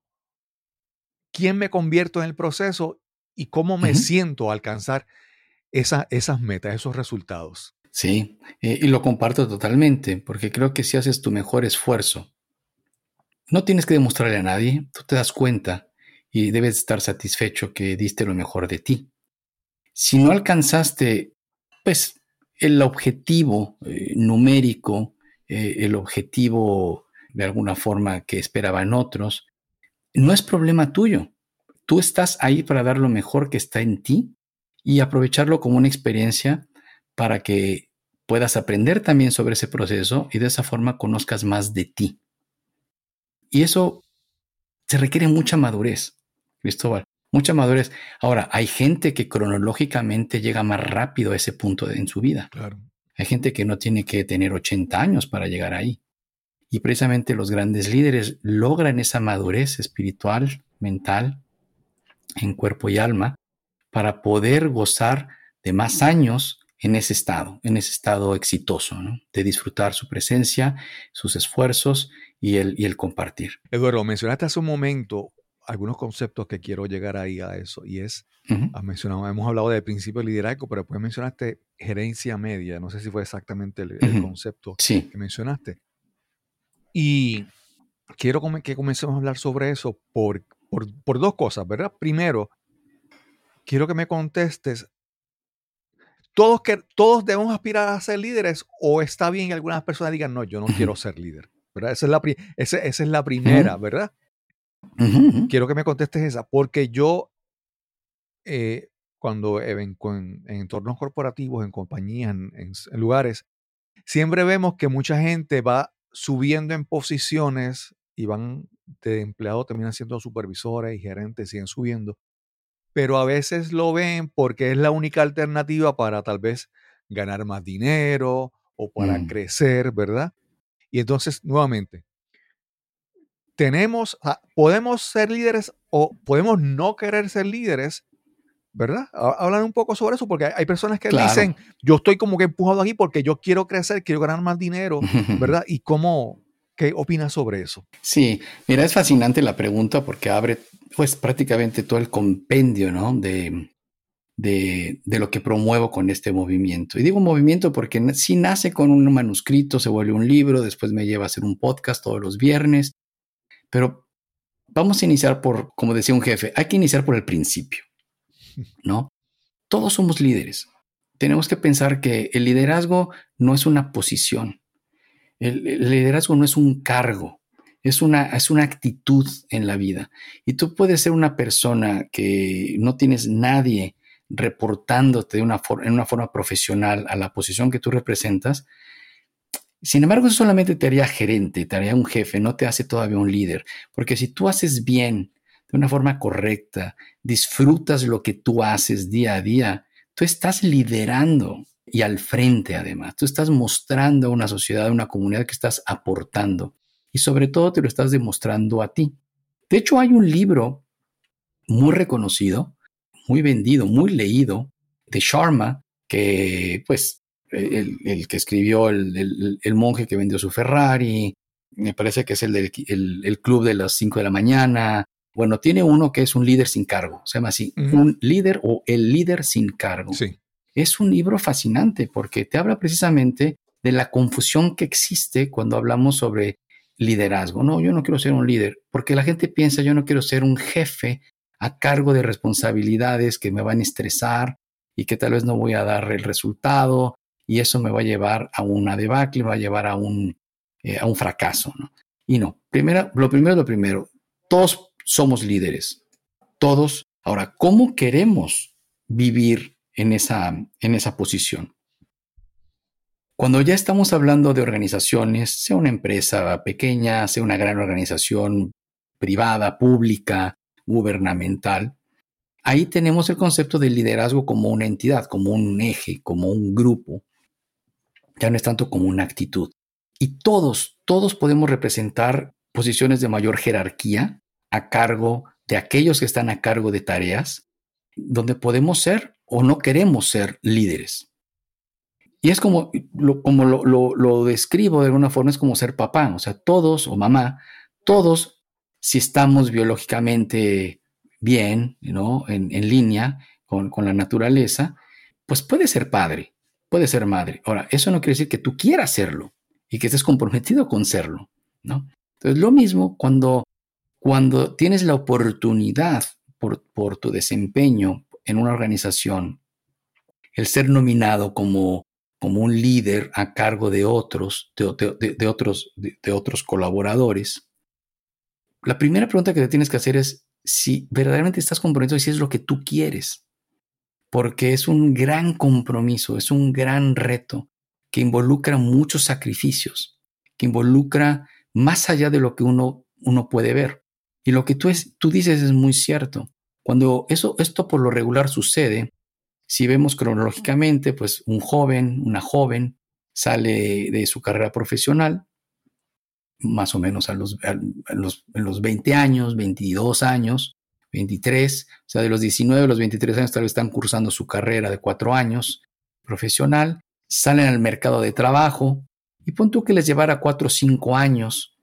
quién me convierto en el proceso y cómo me siento al alcanzar esa- esas metas, esos resultados. Sí, eh, y lo comparto totalmente, porque creo que si haces tu mejor esfuerzo, no tienes que demostrarle a nadie, tú te das cuenta y debes estar satisfecho que diste lo mejor de ti. Si no alcanzaste, pues, el objetivo eh, numérico, eh, el objetivo de alguna forma que esperaban otros, no es problema tuyo. Tú estás ahí para dar lo mejor que está en ti y aprovecharlo como una experiencia para que puedas aprender también sobre ese proceso y de esa forma conozcas más de ti. Y eso se requiere mucha madurez, Cristóbal, mucha madurez. Ahora, hay gente que cronológicamente llega más rápido a ese punto de- en su vida. Claro. Hay gente que no tiene que tener 80 años para llegar ahí. Y precisamente los grandes líderes logran esa madurez espiritual, mental, en cuerpo y alma, para poder gozar de más años en ese estado, en ese estado exitoso, ¿no? de disfrutar su presencia, sus esfuerzos y el, y el compartir. Eduardo, mencionaste hace un momento algunos conceptos que quiero llegar ahí a eso, y es, has mencionado, hemos hablado de principio de liderazgo, pero después mencionaste gerencia media, no sé si fue exactamente el, el Ujú. concepto Sí, que mencionaste. Y quiero que comencemos a hablar sobre eso por, por, por dos cosas, ¿verdad? Primero, quiero que me contestes, ¿todos, que, ¿todos debemos aspirar a ser líderes o está bien que algunas personas digan, no, yo no quiero ser líder? ¿verdad? Esa es la, esa, esa es la primera, ¿verdad? Quiero que me contestes esa, porque yo, eh, cuando en, en- en entornos corporativos, en compañías, en, en lugares, siempre vemos que mucha gente va subiendo en posiciones y van de empleado, terminan siendo supervisores y gerentes, siguen subiendo, pero a veces lo ven porque es la única alternativa para tal vez ganar más dinero o para Mm. crecer, ¿verdad? Y entonces, nuevamente, tenemos, sea, podemos ser líderes o podemos no querer ser líderes, ¿verdad? Ha- Hablan un poco sobre eso porque hay, hay personas que Claro. dicen, yo estoy como que empujado aquí porque yo quiero crecer, quiero ganar más dinero, ¿verdad? ¿Y cómo, qué opinas sobre eso? Sí, mira, es fascinante la pregunta porque abre pues prácticamente todo el compendio, ¿no? De, de, de lo que promuevo con este movimiento. Y digo movimiento porque sí nace con un manuscrito, se vuelve un libro, después me lleva a hacer un podcast todos los viernes, pero vamos a iniciar por, como decía un jefe, hay que iniciar por el principio, ¿no? Todos somos líderes. Tenemos que pensar que el liderazgo no es una posición. El, liderazgo no es un cargo, es una, es una actitud en la vida. Y tú puedes ser una persona que no tienes nadie reportándote en una forma profesional a la posición que tú representas. Sin embargo, eso solamente te haría gerente, te haría un jefe, no te hace todavía un líder. Porque si tú haces bien de una forma correcta, disfrutas lo que tú haces día a día, tú estás liderando y al frente además. Tú estás mostrando a una sociedad, a una comunidad que estás aportando y sobre todo te lo estás demostrando a ti. De hecho, hay un libro muy reconocido, muy vendido, muy leído de Sharma, que pues el, que escribió el, monje que vendió su Ferrari, me parece que es el del el, club de las 5 de la mañana. Bueno, tiene uno que es un líder sin cargo, se llama así, un líder o el líder sin cargo. Sí. Es un libro fascinante porque te habla precisamente de la confusión que existe cuando hablamos sobre liderazgo. No, yo no quiero ser un líder, porque la gente piensa, yo no quiero ser un jefe a cargo de responsabilidades que me van a estresar y que tal vez no voy a dar el resultado y eso me va a llevar a una debacle, me va a llevar a un, eh, a un fracaso. Y no, primero, lo primero es lo primero, todos somos líderes, todos. Ahora, ¿cómo queremos vivir en esa, en esa posición? Cuando ya estamos hablando de organizaciones, sea una empresa pequeña, sea una gran organización privada, pública, gubernamental, ahí tenemos el concepto del liderazgo como una entidad, como un eje, como un grupo. Ya no es tanto como una actitud. Y todos, todos podemos representar posiciones de mayor jerarquía a cargo de aquellos que están a cargo de tareas, donde podemos ser o no queremos ser líderes. Y es como, lo, como lo, describo de alguna forma, es como ser papá, o sea, todos o mamá, todos, si estamos biológicamente bien, ¿no? en, línea con, con la naturaleza, pues puede ser padre, puede ser madre. Ahora, eso no quiere decir que tú quieras serlo y que estés comprometido con serlo, ¿no? Entonces, lo mismo cuando, cuando tienes la oportunidad por, por tu desempeño en una organización, el ser nominado como como un líder a cargo de otros, de, otros, de, otros colaboradores, la primera pregunta que te tienes que hacer es si verdaderamente estás comprometido y si es lo que tú quieres. Porque es un gran compromiso, es un gran reto que involucra muchos sacrificios, que involucra más allá de lo que uno, uno puede ver. Y lo que tú, es, tú dices es muy cierto. Cuando eso, esto por lo regular sucede, si vemos cronológicamente, pues un joven, una joven sale de su carrera profesional, más o menos a los, los, en los 20 años, 22 años, 23, o sea, de los 19 a los 23 años tal vez están cursando su carrera de cuatro años profesional, salen al mercado de trabajo y pon tú que les llevara cuatro o cinco años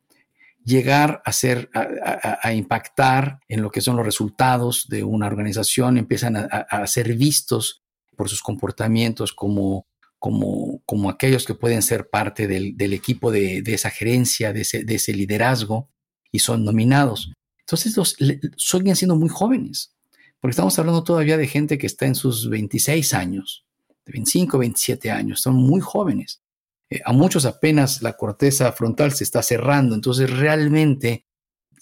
llegar a, ser, a, impactar en lo que son los resultados de una organización, empiezan a, ser vistos por sus comportamientos como, como, como aquellos que pueden ser parte del, equipo de, esa gerencia, de ese, liderazgo, y son nominados. Entonces los, siguen siendo muy jóvenes, porque estamos hablando todavía de gente que está en sus 26 años, de 25, 27 años, son muy jóvenes. Eh, a muchos apenas la corteza frontal se está cerrando, entonces realmente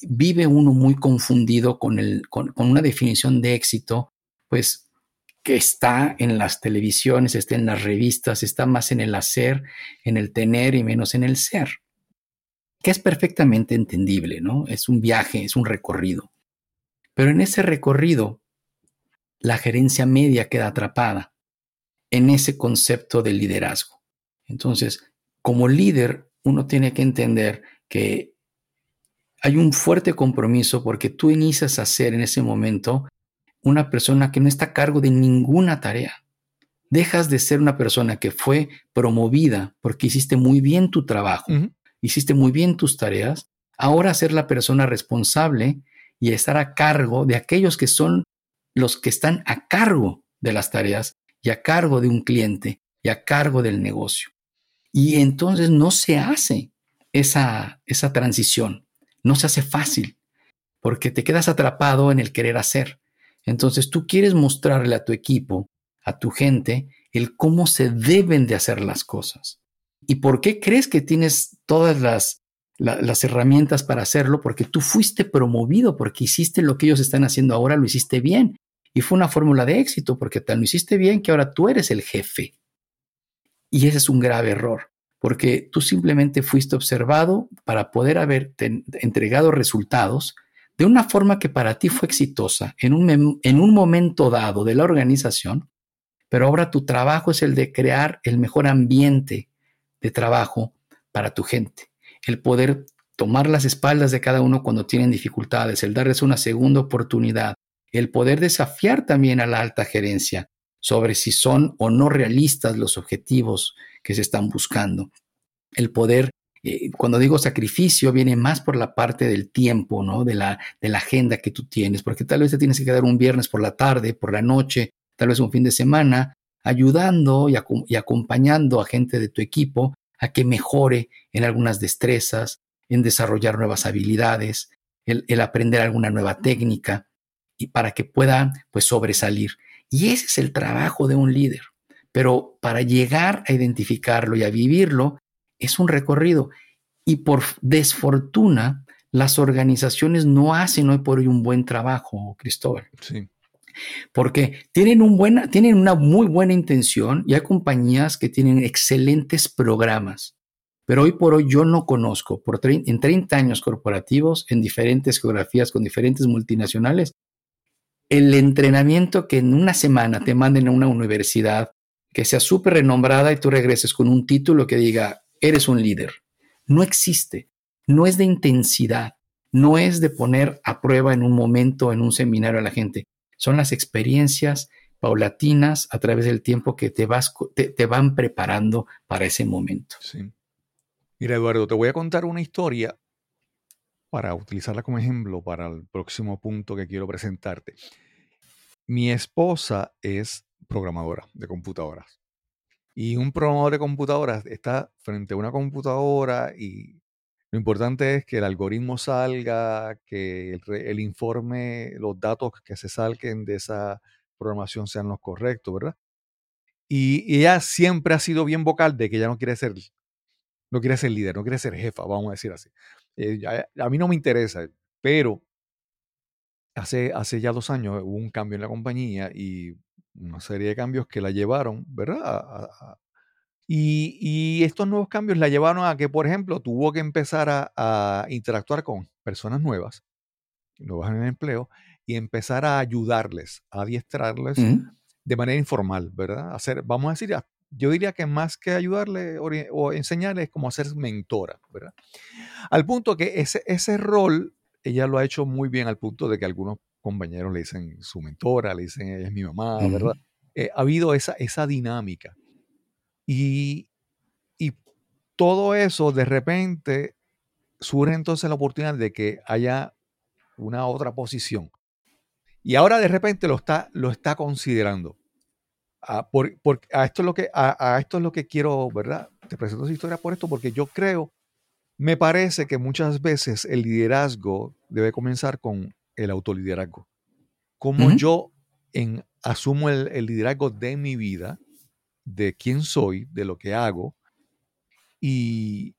vive uno muy confundido con, el, con, una definición de éxito, pues que está en las televisiones, está en las revistas, está más en el hacer, en el tener y menos en el ser, que es perfectamente entendible, ¿no? Es un viaje, es un recorrido. Pero en ese recorrido, la gerencia media queda atrapada en ese concepto de liderazgo. Entonces, como líder, uno tiene que entender que hay un fuerte compromiso porque tú inicias a ser en ese momento una persona que no está a cargo de ninguna tarea. Dejas de ser una persona que fue promovida porque hiciste muy bien tu trabajo, hiciste muy bien tus tareas, ahora ser la persona responsable y estar a cargo de aquellos que son los que están a cargo de las tareas y a cargo de un cliente y a cargo del negocio. Y entonces no se hace esa, esa transición, no se hace fácil, porque te quedas atrapado en el querer hacer. Entonces tú quieres mostrarle a tu equipo, a tu gente, el cómo se deben de hacer las cosas. ¿Y por qué crees que tienes todas las, las herramientas para hacerlo? Porque tú fuiste promovido, porque hiciste lo que ellos están haciendo ahora, lo hiciste bien. Y fue una fórmula de éxito, porque tal lo hiciste bien que ahora tú eres el jefe. Y ese es un grave error, porque tú simplemente fuiste observado para poder haber entregado resultados de una forma que para ti fue exitosa en un, en un momento dado de la organización, pero ahora tu trabajo es el de crear el mejor ambiente de trabajo para tu gente, el poder tomar las espaldas de cada uno cuando tienen dificultades, el darles una segunda oportunidad, el poder desafiar también a la alta gerencia sobre si son o no realistas los objetivos que se están buscando, el poder eh, cuando digo sacrificio, viene más por la parte del tiempo, ¿no? De la, de la agenda que tú tienes, porque tal vez te tienes que quedar un viernes por la tarde, por la noche, tal vez un fin de semana, ayudando y, acompañando a gente de tu equipo a que mejore en algunas destrezas, en desarrollar nuevas habilidades, el, el aprender alguna nueva técnica y para que puedan pues sobresalir. Y ese es el trabajo de un líder. Pero para llegar a identificarlo y a vivirlo, es un recorrido. Y por desfortuna, las organizaciones no hacen hoy por hoy un buen trabajo, Cristóbal. Sí. Porque tienen, un buena, tienen una muy buena intención y hay compañías que tienen excelentes programas. Pero hoy por hoy yo no conozco, por en 30 años corporativos, en diferentes geografías, con diferentes multinacionales, el entrenamiento que en una semana te manden a una universidad que sea súper renombrada y tú regreses con un título que diga eres un líder. No existe. No es de intensidad. No es de poner a prueba en un momento, en un seminario a la gente. Son las experiencias paulatinas a través del tiempo que te, vas, te, van preparando para ese momento. Sí. Mira, Eduardo, te voy a contar una historia para utilizarla como ejemplo para el próximo punto que quiero presentarte. Mi esposa es programadora de computadoras. Y un programador de computadoras está frente a una computadora y lo importante es que el algoritmo salga, que el, informe, los datos que se salquen de esa programación sean los correctos, ¿verdad? Y, ella siempre ha sido bien vocal de que ella no quiere ser, no quiere ser líder, no quiere ser jefa, vamos a decir así. Eh, a, mí no me interesa, pero hace, hace ya dos años hubo un cambio en la compañía y una serie de cambios que la llevaron, ¿verdad? y, estos nuevos cambios la llevaron a que, por ejemplo, tuvo que empezar a, interactuar con personas nuevas, nuevas en el empleo, y empezar a ayudarles, a adiestrarles de manera informal, ¿verdad? Hacer, vamos a decir, yo diría que más que ayudarle o enseñarles, como hacer mentora, ¿verdad? Al punto que ese, ese rol, ella lo ha hecho muy bien al punto de que algunos compañeros le dicen su mentora, le dicen ella es mi mamá, ¿verdad? Eh, ha habido esa, esa dinámica. Y, y todo eso de repente surge entonces la oportunidad de que haya una otra posición. Y ahora de repente lo está, lo está considerando. Ah, por, a, esto es lo que, a, esto es lo que quiero, ¿verdad? Te presento esa historia por esto, porque yo creo, me parece que muchas veces el liderazgo debe comenzar con el autoliderazgo. Como yo en, asumo el, liderazgo de mi vida, de quién soy, de lo que hago. Y,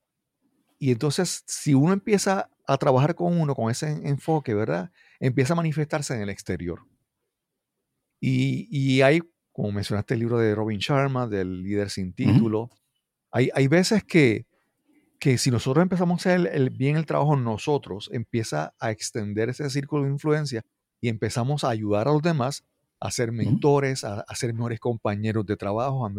y entonces, si uno empieza a trabajar con uno con ese enfoque, ¿verdad? Empieza a manifestarse en el exterior. Y, y hay, como mencionaste el libro de Robin Sharma, del líder sin título, hay, hay veces que, que si nosotros empezamos a hacer el, bien el trabajo nosotros, empieza a extender ese círculo de influencia y empezamos a ayudar a los demás a ser mentores, a, ser mejores compañeros de trabajo, a,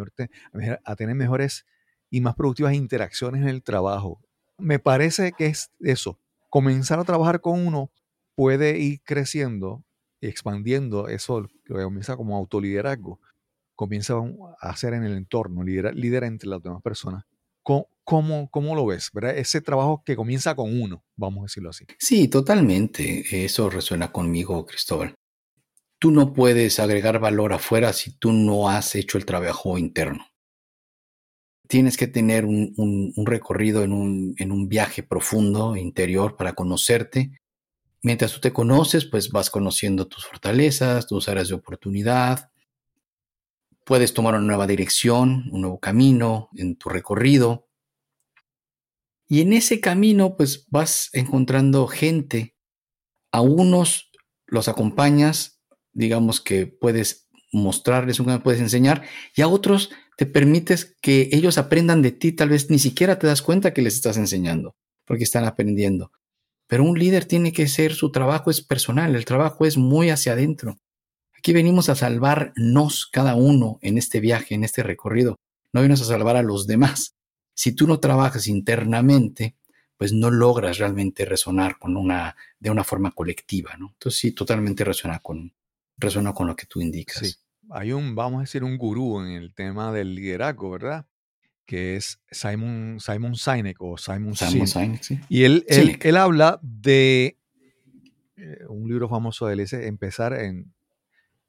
a, tener mejores y más productivas interacciones en el trabajo. Me parece que es eso. Comenzar a trabajar con uno puede ir creciendo expandiendo eso que comienza como autoliderazgo. Comienza a hacer en el entorno, líder entre las demás personas ¿Cómo, cómo, lo ves? ¿verdad? Ese trabajo que comienza con uno, vamos a decirlo así. Sí, totalmente. Eso resuena conmigo, Cristóbal. Tú no puedes agregar valor afuera si tú no has hecho el trabajo interno. Tienes que tener un, un, recorrido en un, en un viaje profundo, interior, para conocerte. Mientras tú te conoces, pues vas conociendo tus fortalezas, tus áreas de oportunidad, puedes tomar una nueva dirección, un nuevo camino en tu recorrido. Y en ese camino, pues vas encontrando gente. A unos los acompañas, digamos que puedes mostrarles, un puedes enseñar, y a otros te permites que ellos aprendan de ti. Tal vez ni siquiera te das cuenta que les estás enseñando, porque están aprendiendo. Pero un líder tiene que ser, su trabajo es personal, el trabajo es muy hacia adentro. Aquí venimos a salvarnos cada uno en este viaje, en este recorrido. No venimos a salvar a los demás. Si tú no trabajas internamente, pues no logras realmente resonar con una, de una forma colectiva, ¿no? Entonces sí, totalmente resuena con, resuena con lo que tú indicas. Sí. Hay un, vamos a decir, un gurú en el tema del liderazgo, ¿verdad? Que es Simon, Simon Sinek o Simon, Simon Sinek. Sí. Y él, él, él habla de eh, un libro famoso de él, dice empezar en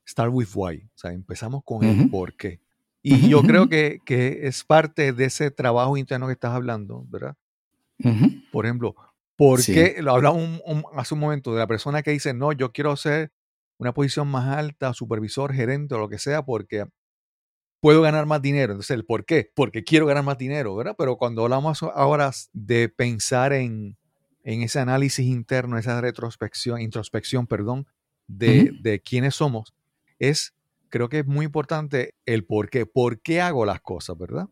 Start with Why. O sea, empezamos con el por qué. Y yo creo que, que es parte de ese trabajo interno que estás hablando, ¿verdad? Por ejemplo, ¿por Sí. qué? Lo un- un- hace un momento de la persona que dice, no, yo quiero ser una posición más alta, supervisor, gerente o lo que sea, porque puedo ganar más dinero. Entonces, ¿el por qué? Porque quiero ganar más dinero, ¿verdad? Pero cuando hablamos ahora de pensar en, en ese análisis interno, esa retrospección, introspección, perdón, de, de quiénes somos, es, creo que es muy importante el por qué. ¿Por qué hago las cosas, verdad?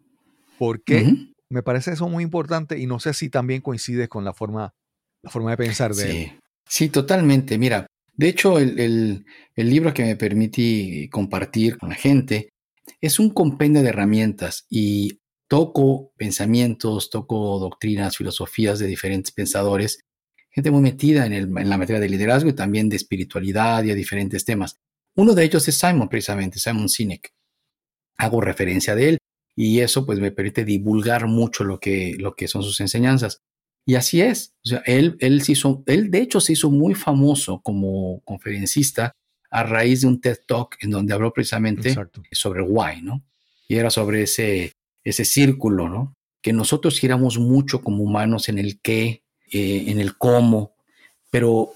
¿Por qué? Me parece eso muy importante y no sé si también coincides con la forma, la forma de pensar de él. Sí, sí, totalmente. Mira, de hecho, el, el- el libro que me permití compartir con la gente es un compendio de herramientas y toco pensamientos, toco doctrinas, filosofías de diferentes pensadores, gente muy metida en, la materia de liderazgo y también de espiritualidad y a diferentes temas. Uno de ellos es Simon, precisamente, Simon Sinek. Hago referencia de él y eso pues me permite divulgar mucho lo que, son sus enseñanzas. Y así es. O sea, él, él, hizo, él de hecho se hizo muy famoso como conferencista a raíz de un TED Talk en donde habló precisamente Exacto. sobre why, ¿no? Y era sobre ese, ese círculo, ¿no? Que nosotros giramos mucho como humanos en el qué, eh, en el cómo, pero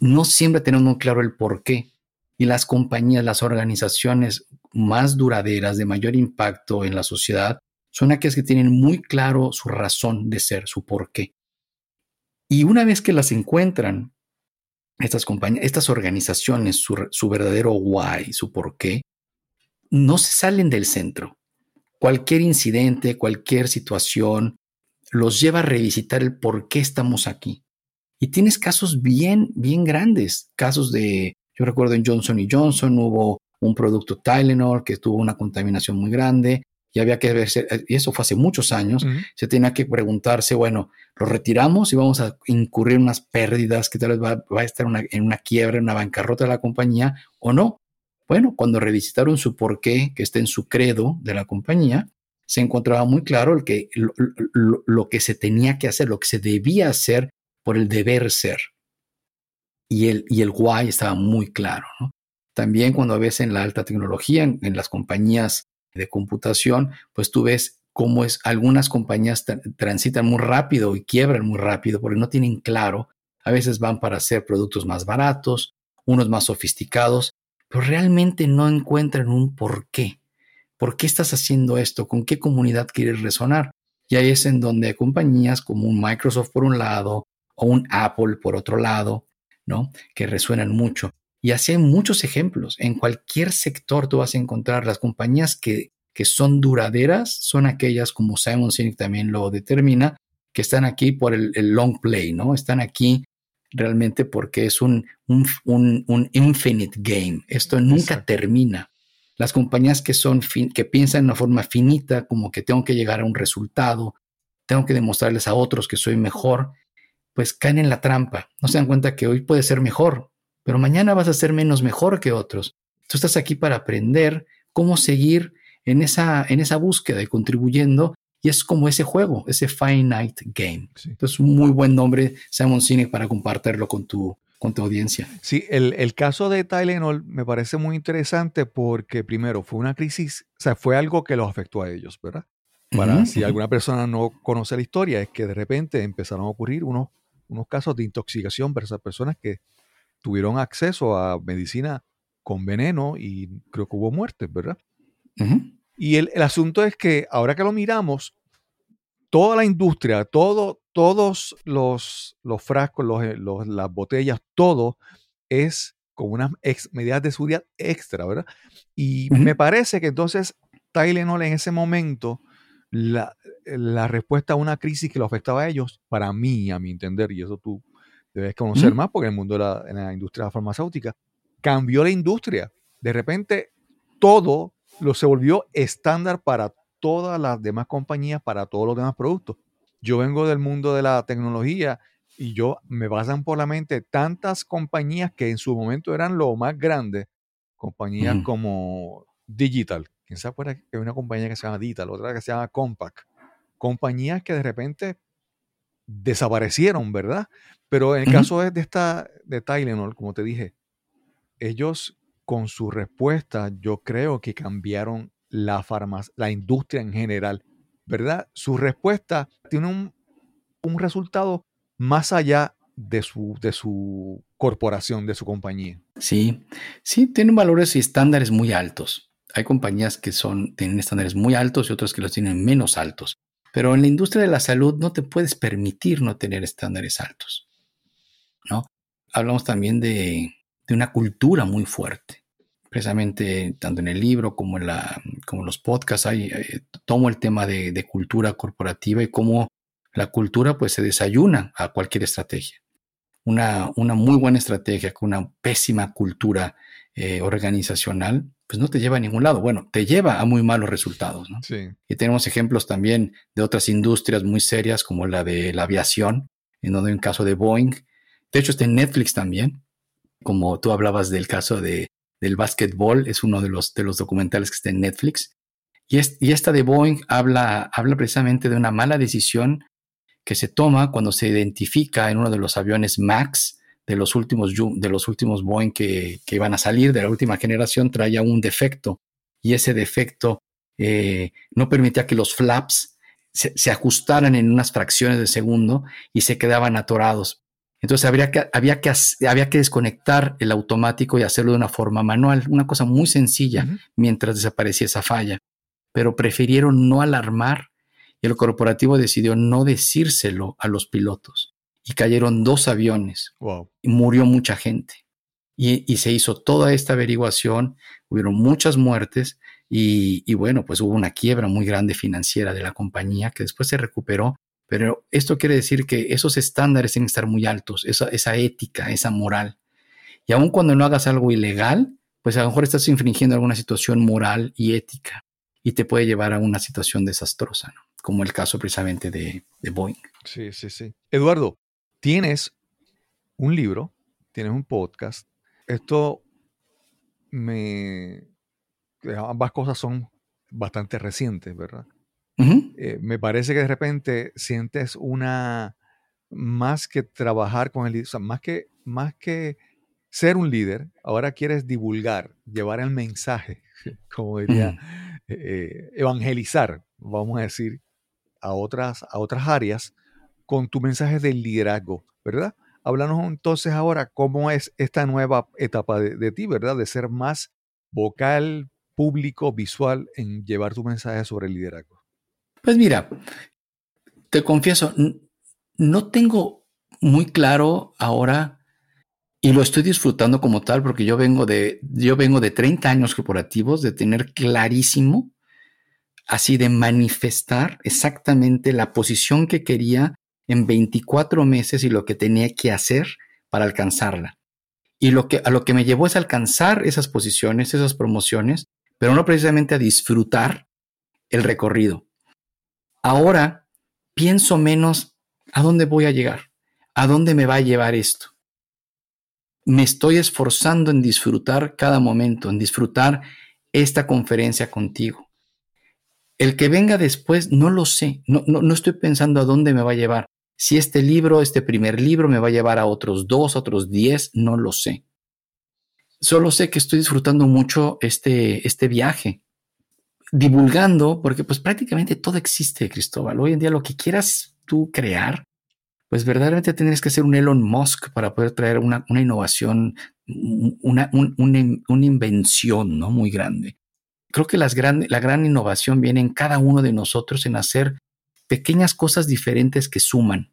no siempre tenemos claro el por qué. Y las compañías, las organizaciones más duraderas, de mayor impacto en la sociedad, son aquellas que tienen muy claro su razón de ser, su por qué. Y una vez que las encuentran, estas compañías, estas organizaciones, su, verdadero why, su por qué, no se salen del centro. Cualquier incidente, cualquier situación, los lleva a revisitar el por qué estamos aquí. Y tienes casos bien, bien grandes. Casos de, yo recuerdo en Johnson y Johnson hubo un producto Tylenol que tuvo una contaminación muy grande y había que ver, y eso fue hace muchos años, se tenía que preguntarse, bueno, ¿lo retiramos y vamos a incurrir en unas pérdidas que tal vez va, va a estar una- en una quiebra, en una bancarrota de la compañía o no? Bueno, cuando revisitaron su porqué, que está en su credo de la compañía, se encontraba muy claro el que, lo, lo- lo que se tenía que hacer, lo que se debía hacer por el deber ser. Y el, y el why estaba muy claro. ¿no? También cuando ves en la alta tecnología, en, en las compañías de computación, pues tú ves cómo es, algunas compañías tra- transitan muy rápido y quiebran muy rápido porque no tienen claro. A veces van para hacer productos más baratos, unos más sofisticados, pero realmente no encuentran un por qué. ¿Por qué estás haciendo esto? ¿Con qué comunidad quieres resonar? Y ahí es en donde compañías como un Microsoft por un lado o un Apple por otro lado, ¿no? Que resuenan mucho. Y así hay muchos ejemplos. En cualquier sector tú vas a encontrar las compañías que, que son duraderas, son aquellas como Simon Sinek también lo determina, que están aquí por el, el long play, ¿no? Están aquí realmente porque es un, un, un, un infinite game. Esto nunca Exacto. termina. Las compañías que son fin, que piensan de una forma finita, como que tengo que llegar a un resultado, tengo que demostrarles a otros que soy mejor, pues caen en la trampa. No se dan cuenta que hoy puede ser mejor, pero mañana vas a ser menos mejor que otros. Tú estás aquí para aprender cómo seguir en esa, en esa búsqueda y contribuyendo, y es como ese juego, ese finite game. Sí. Entonces, un muy buen nombre, Simon Sinek, para compartirlo con tu, con tu audiencia. Sí, el, el caso de Tylenol me parece muy interesante porque primero fue una crisis, o sea, fue algo que los afectó a ellos, ¿verdad? Para si alguna persona no conoce la historia, es que de repente empezaron a ocurrir unos, unos casos de intoxicación para esas personas que tuvieron acceso a medicina con veneno y creo que hubo muertes, ¿verdad? Y el, el asunto es que ahora que lo miramos, toda la industria, todo, todos los, los frascos, los, eh, los- las botellas, todo es con unas ex- medidas de seguridad extra, ¿verdad? Y me parece que entonces Tylenol en ese momento, la, la respuesta a una crisis que lo afectaba a ellos, para mí, a mi entender, y eso tú debes conocer más porque el mundo de la, en la industria farmacéutica cambió la industria. De repente todo lo se volvió estándar para todas las demás compañías, para todos los demás productos. Yo vengo del mundo de la tecnología y yo me pasan por la mente tantas compañías que en su momento eran lo más grande, compañías como Digital. ¿Quién se acuerda que hay una compañía que se llama Digital, otra que se llama Compaq? Compañías que de repente desaparecieron, ¿verdad? Pero en el caso de de esta de Tylenol, como te dije, ellos con su respuesta, yo creo que cambiaron la farmacia, la industria en general, ¿verdad? Su respuesta tiene un, un resultado más allá de su, de su corporación, de su compañía. Sí, sí, tienen valores y estándares muy altos. Hay compañías que son, tienen estándares muy altos y otras que los tienen menos altos. Pero en la industria de la salud no te puedes permitir no tener estándares altos. ¿No? Hablamos también de, de una cultura muy fuerte. Precisamente tanto en el libro como en, la, como en los podcasts hay, eh, tomo el tema de, de cultura corporativa y cómo la cultura pues se desayuna a cualquier estrategia. Una, una muy buena estrategia con una pésima cultura eh, organizacional, pues no te lleva a ningún lado. Bueno, te lleva a muy malos resultados. ¿no? Sí. Y tenemos ejemplos también de otras industrias muy serias como la de la aviación, en donde un caso de Boeing. De hecho, está en Netflix también. Como tú hablabas del caso de, del básquetbol, es uno de los, de los documentales que está en Netflix. Y, es, y esta de Boeing habla, habla precisamente de una mala decisión que se toma cuando se identifica en uno de los aviones MAX de los últimos, de los últimos Boeing que, que iban a salir de la última generación, traía un defecto y ese defecto eh, no permitía que los flaps se, ajustaran en unas fracciones de segundo y se quedaban atorados. Entonces habría que, había, que, había que desconectar el automático y hacerlo de una forma manual, una cosa muy sencilla uh -huh. mientras desaparecía esa falla. Pero prefirieron no alarmar y el corporativo decidió no decírselo a los pilotos. Y cayeron dos aviones. Wow. Y murió mucha gente. Y, y, se hizo toda esta averiguación, hubieron muchas muertes y, y, bueno, pues hubo una quiebra muy grande financiera de la compañía que después se recuperó. Pero esto quiere decir que esos estándares tienen que estar muy altos, esa, ética, esa moral. Y aun cuando no hagas algo ilegal, pues a lo mejor estás infringiendo alguna situación moral y ética y te puede llevar a una situación desastrosa, como el caso precisamente de, de, Boeing. Sí, sí, sí. Eduardo, tienes un libro, tienes un podcast. Esto me... Ambas cosas son bastante recientes, ¿verdad? Uh -huh. eh, me parece que de repente sientes una... Más que trabajar con el... O sea, más que, más que ser un líder, ahora quieres divulgar, llevar el mensaje, como diría, uh -huh. eh, evangelizar, vamos a decir, a otras, a otras áreas con tu mensaje de liderazgo, ¿verdad? Háblanos entonces ahora cómo es esta nueva etapa de, de, ti, ¿verdad? De ser más vocal, público, visual en llevar tu mensaje sobre el liderazgo. Pues mira, te confieso, no tengo muy claro ahora y lo estoy disfrutando como tal porque yo vengo de, yo vengo de 30 años corporativos, de tener clarísimo así de manifestar exactamente la posición que quería en 24 meses y lo que tenía que hacer para alcanzarla. Y lo que, a lo que me llevó es alcanzar esas posiciones, esas promociones, pero no precisamente a disfrutar el recorrido. Ahora pienso menos a dónde voy a llegar, a dónde me va a llevar esto. Me estoy esforzando en disfrutar cada momento, en disfrutar esta conferencia contigo. El que venga después no lo sé, no, no, no, estoy pensando a dónde me va a llevar. Si este libro, este primer libro me va a llevar a otros dos, otros diez, no lo sé. Solo sé que estoy disfrutando mucho este, este viaje, divulgando, porque pues prácticamente todo existe, Cristóbal. Hoy en día lo que quieras tú crear, pues verdaderamente tienes que ser un Elon Musk para poder traer una, una innovación, una, un, una, invención ¿no? muy grande. Creo que las la gran innovación viene en cada uno de nosotros en hacer pequeñas cosas diferentes que suman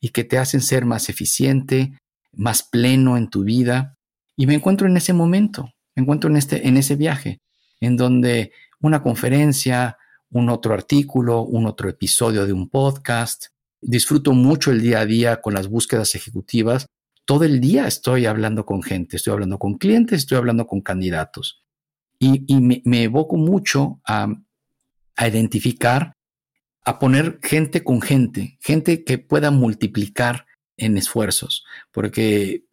y que te hacen ser más eficiente, más pleno en tu vida. Y me encuentro en ese momento, me encuentro en, este, en ese viaje, en donde una conferencia, un otro artículo, un otro episodio de un podcast, disfruto mucho el día a día con las búsquedas ejecutivas todo el día estoy hablando con gente, estoy hablando con clientes, estoy hablando con candidatos. Y, me, evoco mucho a, a identificar, a poner gente con gente, gente que pueda multiplicar en esfuerzos, porque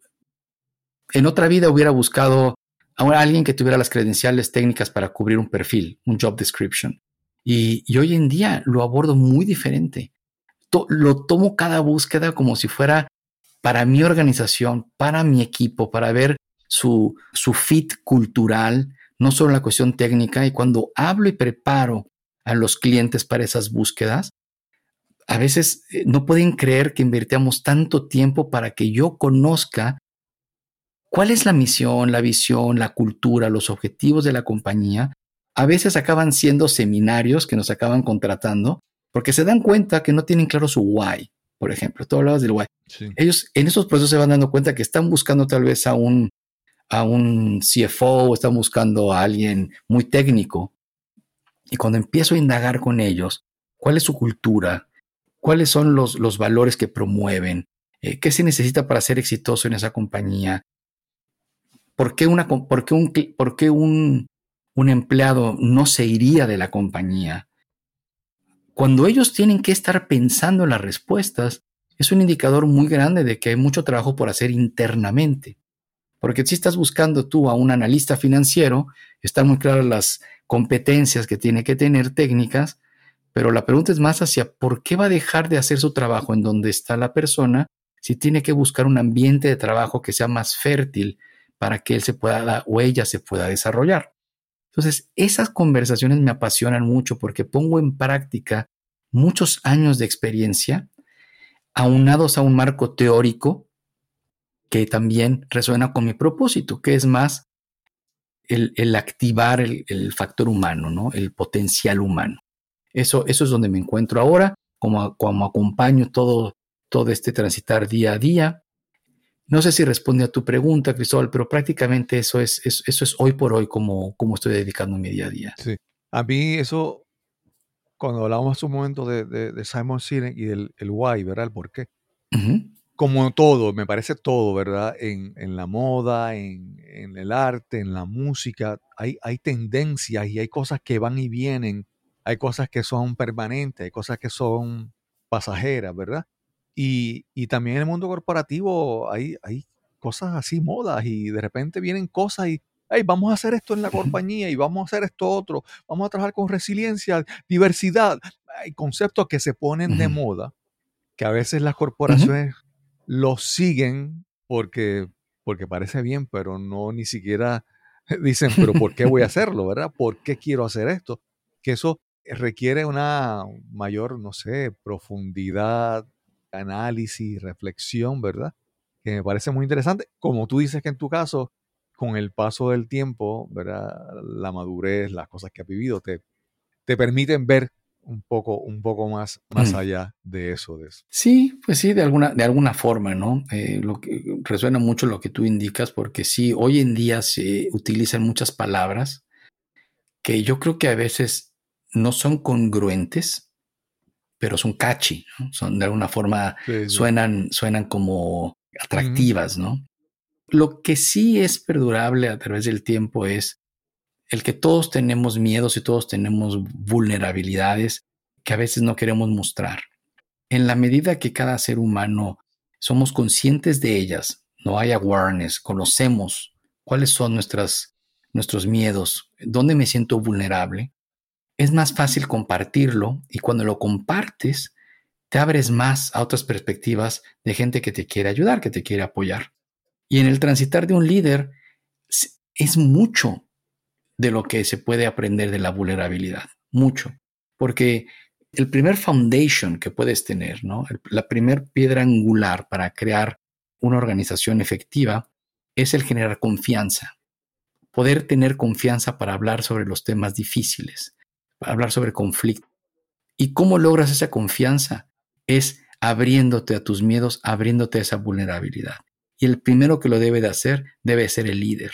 en otra vida hubiera buscado a alguien que tuviera las credenciales técnicas para cubrir un perfil, un job description. Y, hoy en día lo abordo muy diferente. lo tomo cada búsqueda como si fuera para mi organización, para mi equipo, para ver su, su fit cultural, no solo la cuestión técnica. Y cuando hablo y preparo a los clientes para esas búsquedas, a veces eh, no pueden creer que invirtamos tanto tiempo para que yo conozca cuál es la misión, la visión, la cultura, los objetivos de la compañía. A veces acaban siendo seminarios que nos acaban contratando porque se dan cuenta que no tienen claro su why por ejemplo. Tú hablabas del why. Ellos en esos procesos se van dando cuenta que están buscando tal vez a un, a un CFO o están buscando a alguien muy técnico. Y cuando empiezo a indagar con ellos, cuál es su cultura, cuáles son los, los valores que promueven, eh, qué se necesita para ser exitoso en esa compañía, por qué, un, un empleado no se iría de la compañía, cuando ellos tienen que estar pensando en las respuestas, es un indicador muy grande de que hay mucho trabajo por hacer internamente. Porque si estás buscando tú a un analista financiero, están muy claras las competencias que tiene que tener técnicas, pero la pregunta es más hacia por qué va a dejar de hacer su trabajo en donde está la persona si tiene que buscar un ambiente de trabajo que sea más fértil para que él se pueda o ella se pueda desarrollar. Entonces, esas conversaciones me apasionan mucho porque pongo en práctica muchos años de experiencia aunados a un marco teórico que también resuena con mi propósito, que es más el, activar el, factor humano, ¿no? el potencial humano. Eso, eso es donde me encuentro ahora, como, como acompaño todo, todo este transitar día a día no sé si responde a tu pregunta, Cristóbal, pero prácticamente eso es, eso es hoy por hoy como, como estoy dedicando mi día a día. Sí. A mí eso, cuando hablábamos hace un momento de, Simon Sinek y del el why, ¿verdad? El por qué. Como todo, me parece todo, ¿verdad? En, la moda, en, el arte, en la música, hay, hay tendencias y hay cosas que van y vienen, hay cosas que son permanentes, hay cosas que son pasajeras, ¿verdad? Y, también en el mundo corporativo hay, hay cosas así, modas, y de repente vienen cosas y, hey, vamos a hacer esto en la compañía y vamos a hacer esto otro, vamos a trabajar con resiliencia, diversidad. Hay conceptos que se ponen de moda, que a veces las corporaciones los siguen porque, porque parece bien, pero no ni siquiera dicen, pero ¿por qué voy a hacerlo, verdad? ¿Por qué quiero hacer esto? Que eso requiere una mayor, no sé, profundidad, análisis, reflexión, ¿verdad? Que me parece muy interesante. Como tú dices que en tu caso, con el paso del tiempo, ¿verdad? La madurez, las cosas que has vivido, te, te permiten ver un poco, un poco más, más mm. allá de eso, de eso. Sí, pues sí, de alguna, de alguna forma, ¿no? Eh, lo que resuena mucho lo que tú indicas, porque sí, hoy en día se utilizan muchas palabras que yo creo que a veces no son congruentes pero son catchy, son de alguna forma suenan suenan como atractivas, ¿no? Lo que sí es perdurable a través del tiempo es el que todos tenemos miedos y todos tenemos vulnerabilidades que a veces no queremos mostrar. En la medida que cada ser humano somos conscientes de ellas, no hay awareness, conocemos cuáles son nuestras, nuestros miedos, dónde me siento vulnerable, es más fácil compartirlo y cuando lo compartes, te abres más a otras perspectivas de gente que te quiere ayudar, que te quiere apoyar. Y en el transitar de un líder es mucho de lo que se puede aprender de la vulnerabilidad, mucho, porque el primer foundation que puedes tener, ¿no? la primera piedra angular para crear una organización efectiva es el generar confianza, poder tener confianza para hablar sobre los temas difíciles, hablar sobre conflicto. ¿Y cómo logras esa confianza? Es abriéndote a tus miedos, abriéndote a esa vulnerabilidad. Y el primero que lo debe de hacer debe ser el líder.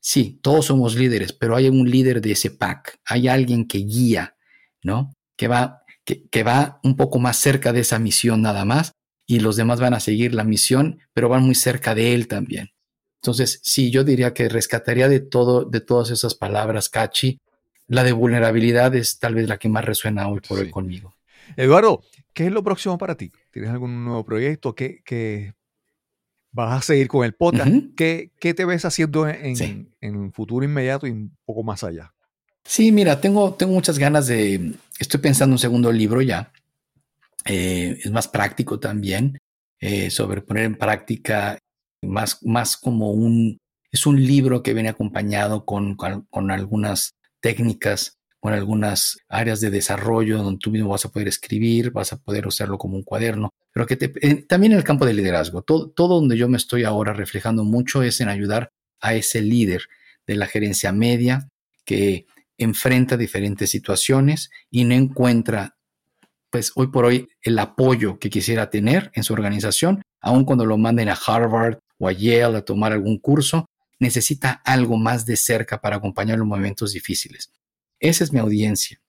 Sí, todos somos líderes, pero hay un líder de ese pack, hay alguien que guía, ¿no? Que va, que, que va un poco más cerca de esa misión nada más y los demás van a seguir la misión, pero van muy cerca de él también. Entonces, sí, yo diría que rescataría de todo, de todas esas palabras, Cachi, la de vulnerabilidad es tal vez la que más resuena hoy por hoy conmigo. Eduardo, ¿qué es lo próximo para ti? ¿Tienes algún nuevo proyecto? ¿Qué, vas a seguir con el podcast? ¿Qué, te ves haciendo en, en, futuro inmediato y un poco más allá? Sí, mira, tengo, tengo muchas ganas de. Estoy pensando un segundo libro ya. Eh, es más práctico también, eh, sobre poner en práctica más, más como un. Es un libro que viene acompañado con, con algunas técnicas, con algunas áreas de desarrollo donde tú mismo vas a poder escribir, vas a poder usarlo como un cuaderno, pero que también en el campo del liderazgo, todo, todo donde yo me estoy ahora reflejando mucho es en ayudar a ese líder de la gerencia media que enfrenta diferentes situaciones y no encuentra, pues hoy por hoy, el apoyo que quisiera tener en su organización, aun cuando lo manden a Harvard o a Yale a tomar algún curso, necesita algo más de cerca para acompañarlo en momentos difíciles. Esa es mi audiencia.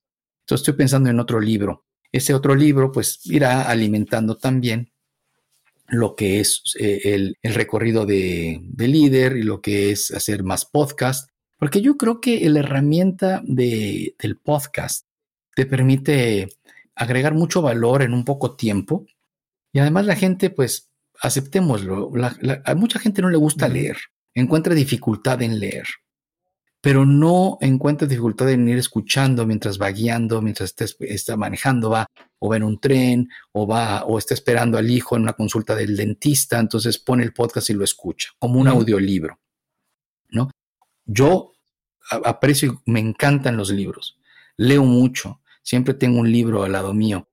Entonces estoy pensando en otro libro. Ese otro libro pues irá alimentando también lo que es eh, el, recorrido de, líder y lo que es hacer más podcast, porque yo creo que la herramienta de, del podcast te permite agregar mucho valor en un poco tiempo y además la gente pues aceptémoslo, a mucha gente no le gusta leer encuentra dificultad en leer, pero no encuentra dificultad en ir escuchando mientras va guiando, mientras está, manejando, va o va en un tren o va o está esperando al hijo en una consulta del dentista, entonces pone el podcast y lo escucha, como un audiolibro, ¿no? Yo aprecio y me encantan los libros, leo mucho, siempre tengo un libro al lado mío,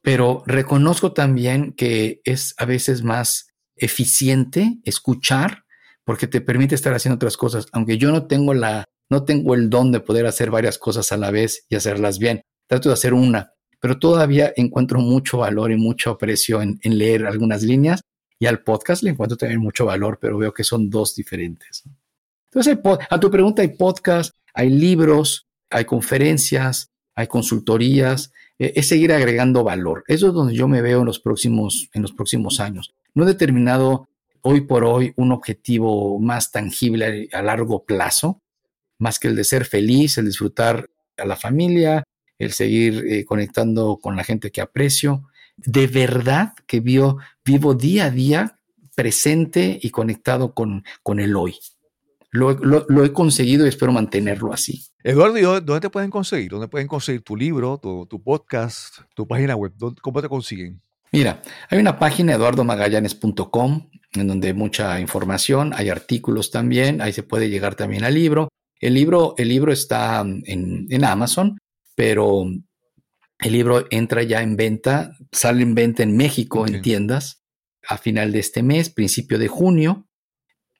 pero reconozco también que es a veces más eficiente escuchar porque te permite estar haciendo otras cosas. Aunque yo no tengo la, no tengo el don de poder hacer varias cosas a la vez y hacerlas bien. Trato de hacer una, pero todavía encuentro mucho valor y mucho aprecio en, leer algunas líneas y al podcast le encuentro también mucho valor, pero veo que son dos diferentes. Entonces, a tu pregunta, hay podcast, hay libros, hay conferencias, hay consultorías, eh, es seguir agregando valor. Eso es donde yo me veo en los próximos, en los próximos años. No he determinado hoy por hoy un objetivo más tangible a largo plazo, más que el de ser feliz, el disfrutar a la familia, el seguir eh, conectando con la gente que aprecio. De verdad que vivo día a día presente y conectado con, con el hoy. Lo, he conseguido y espero mantenerlo así. Eduardo, ¿dónde te pueden conseguir? ¿Dónde pueden conseguir tu libro, tu, tu podcast, tu página web? ¿Cómo te consiguen? Mira, hay una página eduardomagallanes.com en donde hay mucha información, hay artículos también, ahí se puede llegar también al libro. El libro, el libro está en, Amazon, pero el libro entra ya en venta, sale en venta en México en tiendas a final de este mes, principio de junio.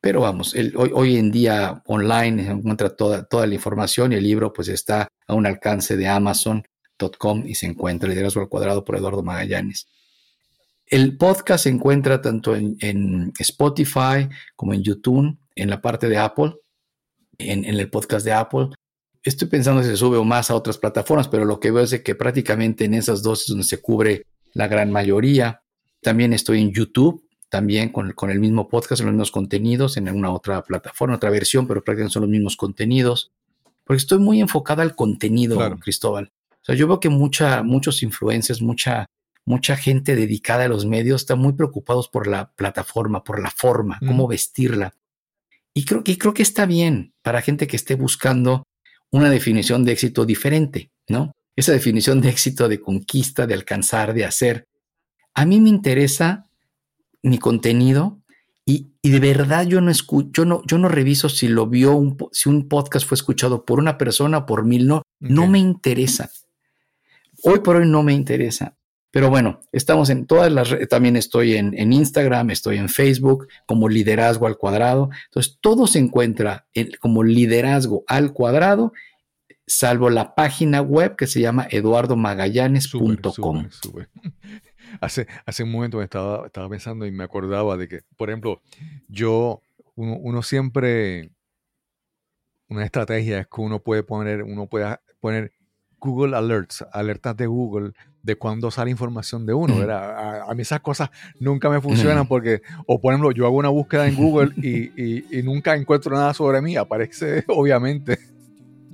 Pero vamos, hoy, hoy, en día online se encuentra toda, toda la información y el libro pues está a un alcance de amazon.com y se encuentra Liderazgo al Cuadrado por Eduardo Magallanes. El podcast se encuentra tanto en, Spotify como en YouTube, en la parte de Apple, en, el podcast de Apple. Estoy pensando si se sube o más a otras plataformas, pero lo que veo es que prácticamente en esas dos es donde se cubre la gran mayoría. También estoy en YouTube, también con, con el mismo podcast, los mismos contenidos, en una otra plataforma, otra versión, pero prácticamente son los mismos contenidos. Porque estoy muy enfocada al contenido, Cristóbal. O sea, yo veo que mucha, muchos influencers, mucha mucha gente dedicada a los medios está muy preocupados por la plataforma, por la forma, cómo vestirla. Y creo, que creo que está bien para gente que esté buscando una definición de éxito diferente, ¿no? Esa definición de éxito, de conquista, de alcanzar, de hacer. A mí me interesa mi contenido y, de verdad yo no escucho, yo no, yo no reviso si lo vio, un, si un podcast fue escuchado por una persona o por mil, no, no me interesa. Hoy por hoy no me interesa. Pero bueno, estamos en todas las redes, también estoy en, Instagram, estoy en Facebook como liderazgo al cuadrado. Entonces, todo se encuentra como liderazgo al cuadrado, salvo la página web que se llama eduardomagallanes.com. Hace, hace un momento estaba, estaba pensando y me acordaba de que, por ejemplo, yo, uno, uno siempre, una estrategia es que uno puede poner, uno puede poner Google Alerts, alertas de Google de cuándo sale información de uno. A, mí esas cosas nunca me funcionan porque, o por ejemplo, yo hago una búsqueda en Google y, nunca encuentro nada sobre mí. Aparece, obviamente,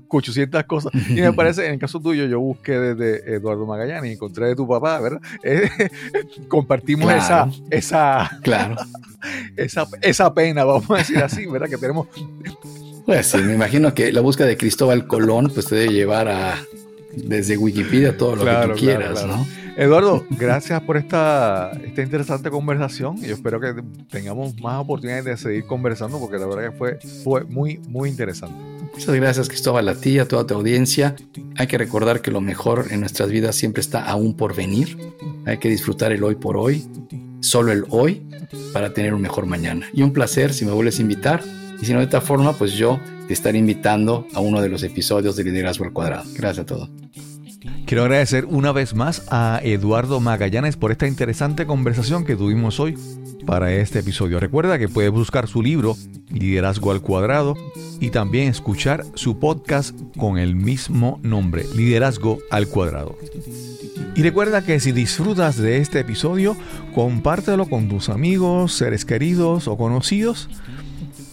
800 cosas. Y me parece, en el caso tuyo, yo busqué desde Eduardo Magallanes y encontré de tu papá, ¿verdad? Eh, compartimos esa, esa, claro. esa, esa pena, vamos a decir así, ¿verdad? Que tenemos pues sí, me imagino que la búsqueda de Cristóbal Colón pues te debe llevar a desde Wikipedia todo lo que tú quieras, ¿no? Eduardo, gracias por esta, esta interesante conversación. Yo espero que tengamos más oportunidades de seguir conversando porque la verdad que fue, fue muy, muy interesante. Muchas gracias, Cristóbal, a ti, a toda tu audiencia. Hay que recordar que lo mejor en nuestras vidas siempre está aún por venir. Hay que disfrutar el hoy por hoy, solo el hoy, para tener un mejor mañana. Y un placer si me vuelves a invitar y si no, de esta forma, pues yo te estaré invitando a uno de los episodios de Liderazgo al Cuadrado. Gracias a todos. Quiero agradecer una vez más a Eduardo Magallanes por esta interesante conversación que tuvimos hoy para este episodio. Recuerda que puedes buscar su libro Liderazgo al Cuadrado y también escuchar su podcast con el mismo nombre, Liderazgo al Cuadrado. Y recuerda que si disfrutas de este episodio, compártelo con tus amigos, seres queridos o conocidos